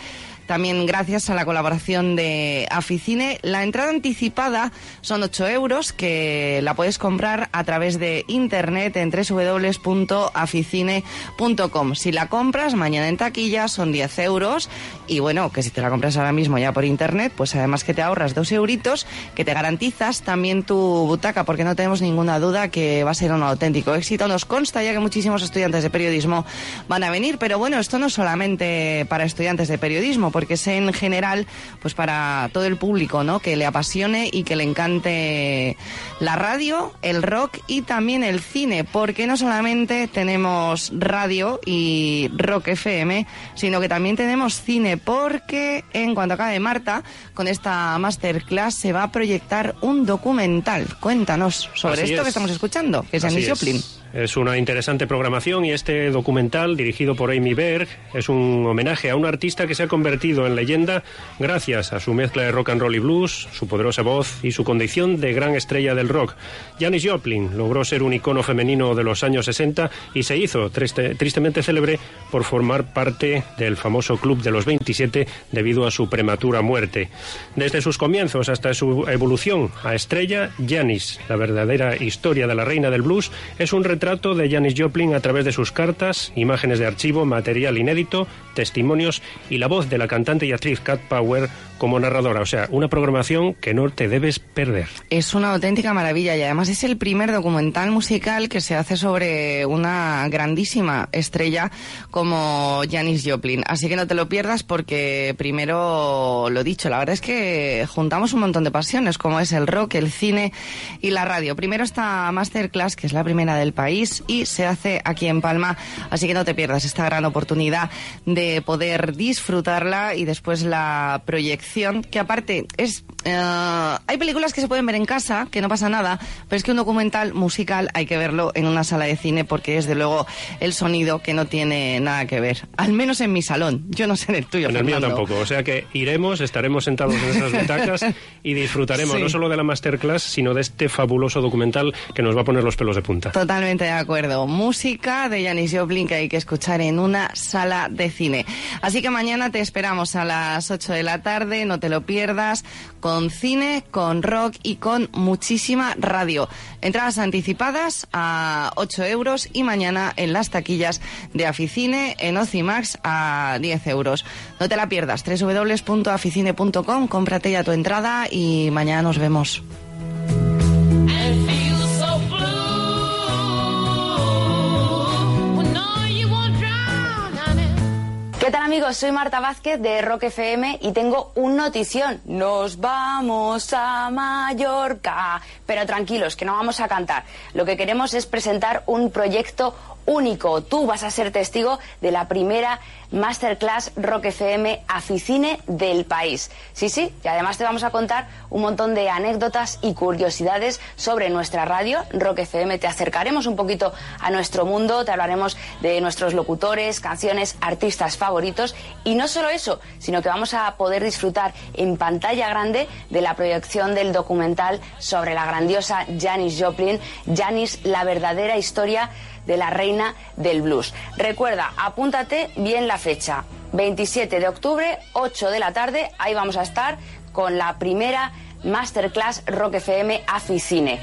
[SPEAKER 3] También gracias a la colaboración de Aficine. La entrada anticipada son 8 euros que la puedes comprar a través de internet en www.aficine.com. Si la compras mañana en taquilla son 10 euros y bueno, que si te la compras ahora mismo ya por internet, pues además que te ahorras 2 euritos, que te garantizas también tu butaca, porque no tenemos ninguna duda que va a ser un auténtico éxito. Nos consta ya que muchísimos estudiantes de periodismo van a venir, pero bueno, esto no es solamente para estudiantes de periodismo, porque es en general pues para todo el público, ¿no? Que le apasione y que le encante la radio, el rock y también el cine, porque no solamente tenemos radio y rock FM, sino que también tenemos cine, porque en cuanto acabe Marta, con esta masterclass se va a proyectar un documental. Cuéntanos sobre
[SPEAKER 8] Así
[SPEAKER 3] esto
[SPEAKER 8] es.
[SPEAKER 3] que estamos escuchando, que es
[SPEAKER 8] Así
[SPEAKER 3] Janis
[SPEAKER 8] es. Es una interesante programación y este documental, dirigido por Amy Berg, es un homenaje a un artista que se ha convertido en leyenda gracias a su mezcla de rock and roll y blues, su poderosa voz y su condición de gran estrella del rock. Janis Joplin logró ser un icono femenino de los años 60 y se hizo triste- tristemente célebre por formar parte del famoso Club de los 27 debido a su prematura muerte. Desde sus comienzos hasta su evolución a estrella, Janis, la verdadera historia de la reina del blues, es un retrato de Janis Joplin a través de sus cartas, imágenes de archivo, material inédito, testimonios y la voz de la cantante y actriz Cat Power como narradora. O sea, una programación que no te debes perder.
[SPEAKER 3] Es una auténtica maravilla y además es el primer documental musical que se hace sobre una grandísima estrella como Janis Joplin. Así que no te lo pierdas porque primero lo dicho, la verdad es que juntamos un montón de pasiones como es el rock, el cine y la radio. Primero esta masterclass que es la primera del país y se hace aquí en Palma, así que no te pierdas esta gran oportunidad de poder disfrutarla y después la proyección que aparte es eh, hay películas que se pueden ver en casa, que no pasa nada, pero es que un documental musical hay que verlo en una sala de cine porque es de luego el sonido que no tiene nada que ver. Al menos en mi salón. Yo no sé en el tuyo.
[SPEAKER 8] En el mío
[SPEAKER 3] Fernando.
[SPEAKER 8] tampoco. O sea que iremos, estaremos sentados en esas butacas y disfrutaremos
[SPEAKER 3] Sí.
[SPEAKER 8] no solo de la masterclass, sino de este fabuloso documental que nos va a poner los pelos de punta.
[SPEAKER 3] Totalmente de acuerdo. Música de Janis Joplin que hay que escuchar en una sala de cine. Así que mañana te esperamos a las 8 de la tarde, no te lo pierdas, con cine, con rock y con muchísima radio. Entradas anticipadas a 8 euros y mañana en las taquillas de Aficine, en Ocimax a 10 euros. No te la pierdas, www.aficine.com, cómprate ya tu entrada y mañana nos vemos.
[SPEAKER 13] ¿Qué tal amigos? Soy Marta Vázquez de Rock FM y tengo un notición. Nos vamos a Mallorca. Pero tranquilos, que no vamos a cantar. Lo que queremos es presentar un proyecto único. Tú vas a ser testigo de la primera Masterclass Rock FM Aficine del país. Sí, sí, y además te vamos a contar un montón de anécdotas y curiosidades sobre nuestra radio, Rock FM. Te acercaremos un poquito a nuestro mundo, te hablaremos de nuestros locutores, canciones, artistas favoritos y no solo eso, sino que vamos a poder disfrutar en pantalla grande de la proyección del documental sobre la grandiosa Janis Joplin, Janis, la verdadera historia de la reina del blues. Recuerda, apúntate bien la fecha. 27 de octubre, 8 de la tarde, ahí vamos a estar con la primera Masterclass Rock FM Aficine.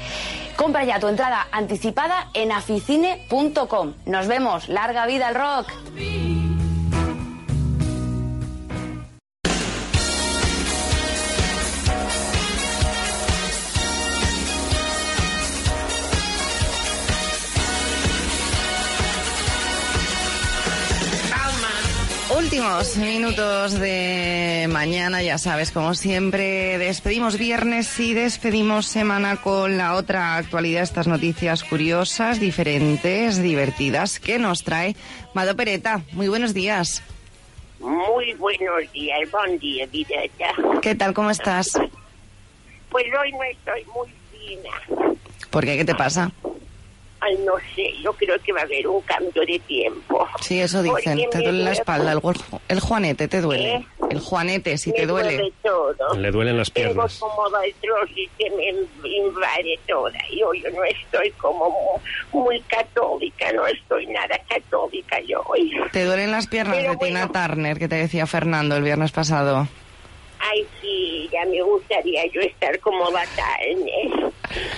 [SPEAKER 13] Compra ya tu entrada anticipada en aficine.com. Nos vemos. Larga vida al rock.
[SPEAKER 3] Últimos minutos de mañana, ya sabes, como siempre, despedimos viernes y despedimos semana con la otra actualidad, estas noticias curiosas, diferentes, divertidas, que nos trae Mado Pereta. Muy buenos días.
[SPEAKER 14] Muy buenos días, buen día, Videta.
[SPEAKER 3] ¿Qué tal? ¿Cómo estás?
[SPEAKER 14] Pues hoy no estoy muy fina.
[SPEAKER 3] ¿Por qué? ¿Qué te pasa?
[SPEAKER 14] Ay, no sé, yo creo que va a haber un cambio de tiempo.
[SPEAKER 3] Sí, eso dicen.
[SPEAKER 14] Porque
[SPEAKER 3] Te duele la espalda, el, el juanete te duele.
[SPEAKER 14] ¿Eh?
[SPEAKER 3] El juanete, si
[SPEAKER 14] me
[SPEAKER 3] te duele.
[SPEAKER 14] duele todo.
[SPEAKER 8] Le duelen las
[SPEAKER 14] Tengo
[SPEAKER 8] piernas.
[SPEAKER 14] como artrosis que me invade toda. Yo, yo no estoy como mu- muy, católica, no estoy nada católica yo. hoy.
[SPEAKER 3] Te duelen las piernas
[SPEAKER 14] Pero
[SPEAKER 3] de Tina Turner, que te decía Fernando el viernes pasado.
[SPEAKER 14] Ay, sí, ya me gustaría yo estar como la Turner.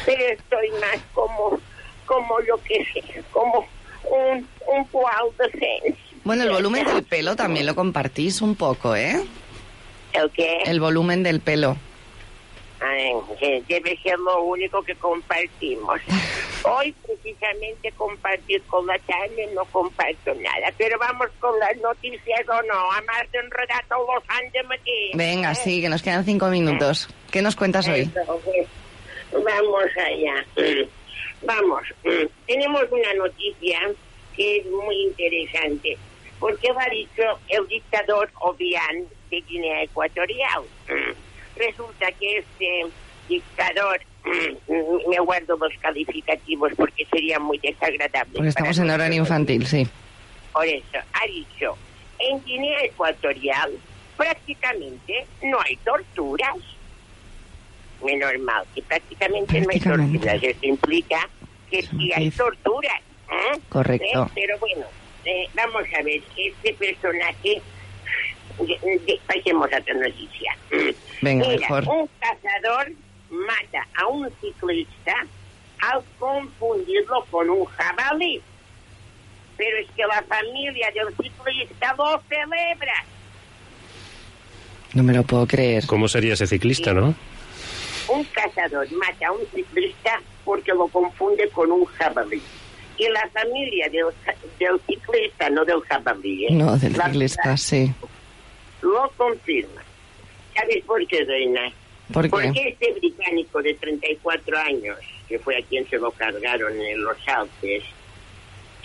[SPEAKER 14] Pero estoy más como, como lo que sé, como un, un Paul Defense.
[SPEAKER 3] Bueno, el volumen del pelo también lo compartís un poco, ¿eh?
[SPEAKER 14] ¿El qué?
[SPEAKER 3] El volumen del pelo.
[SPEAKER 14] Ay, debe ser lo único que compartimos. Hoy precisamente compartir con la tarde no comparto nada, pero vamos con las noticias o no, a más de un rato los han de meter.
[SPEAKER 3] Venga,
[SPEAKER 14] ¿eh?
[SPEAKER 3] sí, que nos quedan cinco minutos. ¿Qué nos cuentas hoy?
[SPEAKER 14] Eso, pues, vamos allá. Vamos, tenemos una noticia que es muy interesante, porque ha dicho el dictador Obiang de Guinea Ecuatorial. Resulta que este dictador, me guardo los calificativos porque sería muy desagradable.
[SPEAKER 3] Porque estamos en horario infantil, sí.
[SPEAKER 14] por eso, ha dicho, en Guinea Ecuatorial prácticamente no hay torturas. Es normal, que prácticamente, no hay torturas. Eso implica que sí hay torturas. ¿eh?
[SPEAKER 3] Correcto.
[SPEAKER 14] ¿Eh? Pero bueno, eh, vamos a ver, este personaje... pasemos a otra noticia.
[SPEAKER 3] Venga, mejor.
[SPEAKER 14] un cazador mata a un ciclista al confundirlo con un jabalí. Pero es que la familia del ciclista lo celebra.
[SPEAKER 3] No me lo puedo creer.
[SPEAKER 8] ¿Cómo sería ese ciclista, no?
[SPEAKER 14] Un cazador mata a un ciclista porque lo confunde con un jabalí. Y la familia del, del ciclista, no del jabalí, ¿eh?
[SPEAKER 3] No, del
[SPEAKER 14] La-
[SPEAKER 3] ciclista, sí.
[SPEAKER 14] lo confirma. ¿Sabes por qué, Reina?
[SPEAKER 3] ¿Por qué?
[SPEAKER 14] Porque este británico de 34 años, que fue a quien se lo cargaron en los Alpes,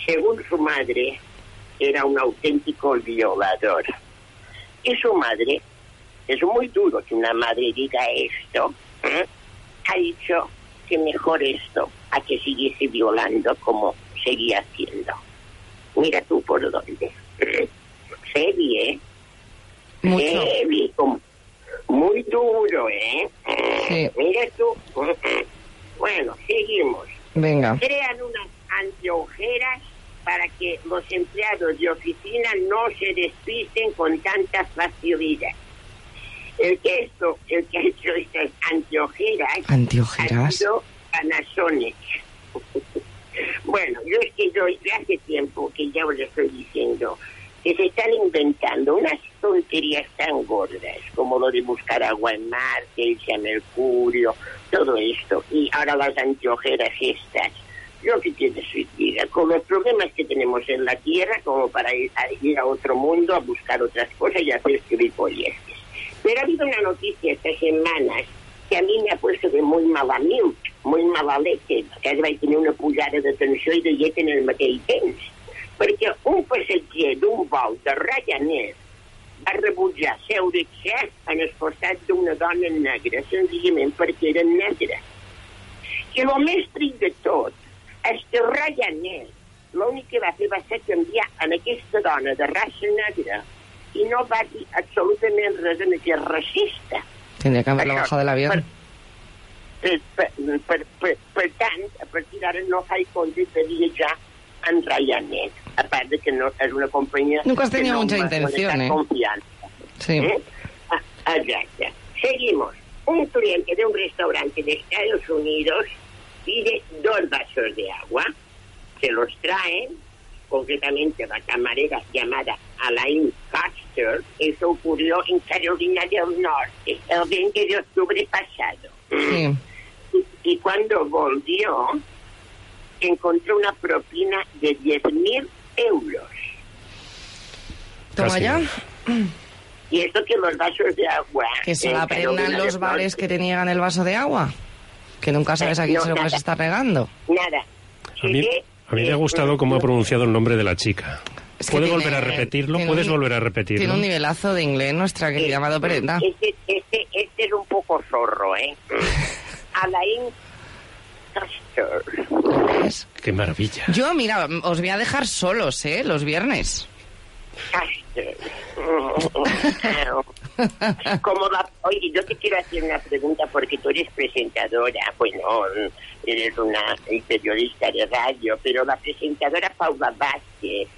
[SPEAKER 14] según su madre, era un auténtico violador. Y su madre, es muy duro que una madre diga esto, ¿eh? ha dicho que mejor esto a que siguiese violando como seguía haciendo. Mira tú por dónde. Serie, ¿eh?
[SPEAKER 3] Mucho.
[SPEAKER 14] Heavy, muy duro, ¿eh?
[SPEAKER 3] Sí.
[SPEAKER 14] Mira tú. Bueno, seguimos.
[SPEAKER 3] Venga.
[SPEAKER 14] Crean unas anteojeras para que los empleados de oficina no se despisten con tanta facilidad. El que esto, el que ha hecho estas anteojeras,
[SPEAKER 3] Anteojeras.
[SPEAKER 14] ha sido Panasonic. bueno, yo es que yo ya hace tiempo que ya os lo estoy diciendo que se están inventando unas tonterías tan gordas como lo de buscar agua en Marte, irse a Mercurio, todo esto. Y ahora las anteojeras estas. Yo que tiene su vida, con los problemas que tenemos en la Tierra, como para ir a, ir a otro mundo a buscar otras cosas y hacer gilipolleces. Pero ha habido una noticia estas semanas que a mí me ha puesto de muy mala milk, muy mala leche, que va a tener una pujada de tensió i de llet en el mateix temps. Perquè un passatger d'un vol de Ryanair va rebutjar seure-se en el costat d'una dona negra, senzillament perquè era negra. I el més trist de tot és que Ryanair l'únic que va fer va ser canviar en aquesta dona de raça negra i no va dir absolutament res en que és racista.
[SPEAKER 3] Tendría que haberlo
[SPEAKER 14] Això,
[SPEAKER 3] bajado del avión.
[SPEAKER 14] Per, per, per, per, per tant, a partir d'ara no faig compte de viatjar en Ryanair, a part de que no és una companyia...
[SPEAKER 3] Nunca has tenido
[SPEAKER 14] no
[SPEAKER 3] mucha intención, ¿eh?
[SPEAKER 14] confianza.
[SPEAKER 3] Sí.
[SPEAKER 14] ¿Eh? Ah, Exacto. Seguimos. Un cliente de un restaurante de Estados Unidos pide dos vasos de agua, se los traen, concretamente la camarera llamada Alain Custer, eso ocurrió en Carolina del Norte el 20 de octubre pasado.
[SPEAKER 3] Sí.
[SPEAKER 14] Y, y cuando volvió, encontró una propina de 10.000 euros.
[SPEAKER 3] Toma ya.
[SPEAKER 14] Y esto que los vasos de agua...
[SPEAKER 3] Que se la prendan los bares que te niegan el vaso de agua. Que nunca sabes a quién
[SPEAKER 14] No,
[SPEAKER 3] se lo puedes
[SPEAKER 14] nada.
[SPEAKER 3] estar regando.
[SPEAKER 14] Nada.
[SPEAKER 8] A mí, a mí me ha gustado cómo ha pronunciado el nombre de la chica.
[SPEAKER 3] Es que
[SPEAKER 8] ¿Puede
[SPEAKER 3] tiene-
[SPEAKER 8] volver a repetirlo? ¿Puedes
[SPEAKER 3] un-
[SPEAKER 8] volver a repetirlo?
[SPEAKER 3] Tiene un nivelazo de inglés nuestra querida Amado Perenda.
[SPEAKER 14] Este, este, este es un poco zorro, ¿eh? Alain Custer.
[SPEAKER 3] ¿Ves?
[SPEAKER 8] Qué maravilla.
[SPEAKER 3] Yo, mira, os voy a dejar solos, ¿eh? Los viernes.
[SPEAKER 14] Custer. Como la, oye, yo te quiero hacer una pregunta porque tú eres presentadora, bueno, eres una periodista de radio, pero la presentadora Paula Vázquez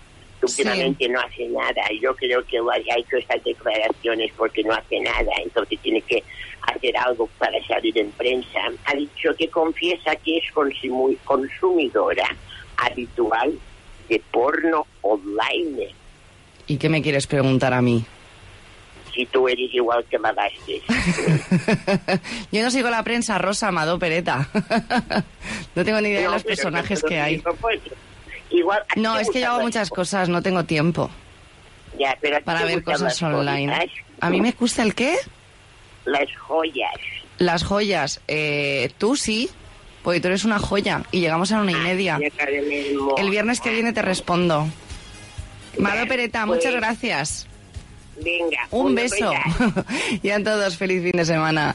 [SPEAKER 14] últimamente no hace nada y yo creo que ha hecho estas declaraciones porque no hace nada, entonces tiene que hacer algo para salir en prensa. Ha dicho que confiesa que es consumidora habitual de porno online.
[SPEAKER 3] ¿Y qué me quieres preguntar a mí?
[SPEAKER 14] Si tú eres igual que la Vázquez.
[SPEAKER 3] Yo no sigo la prensa rosa, Amado Pereta. no tengo ni idea de los personajes que hay.
[SPEAKER 14] digo, pues, igual, ¿a ti
[SPEAKER 3] No, es que yo hago muchas cosas, no tengo tiempo
[SPEAKER 14] Ya, pero ¿a ti
[SPEAKER 3] para ver cosas online.
[SPEAKER 14] joyas?
[SPEAKER 3] ¿A mí me gusta el qué?
[SPEAKER 14] Las joyas.
[SPEAKER 3] Las joyas. Eh, tú sí, porque tú eres una joya y llegamos a una y media. El viernes que viene te respondo. Amado Pereta,
[SPEAKER 14] pues,
[SPEAKER 3] muchas gracias.
[SPEAKER 14] Venga.
[SPEAKER 3] Un, beso. y a todos, feliz fin de semana.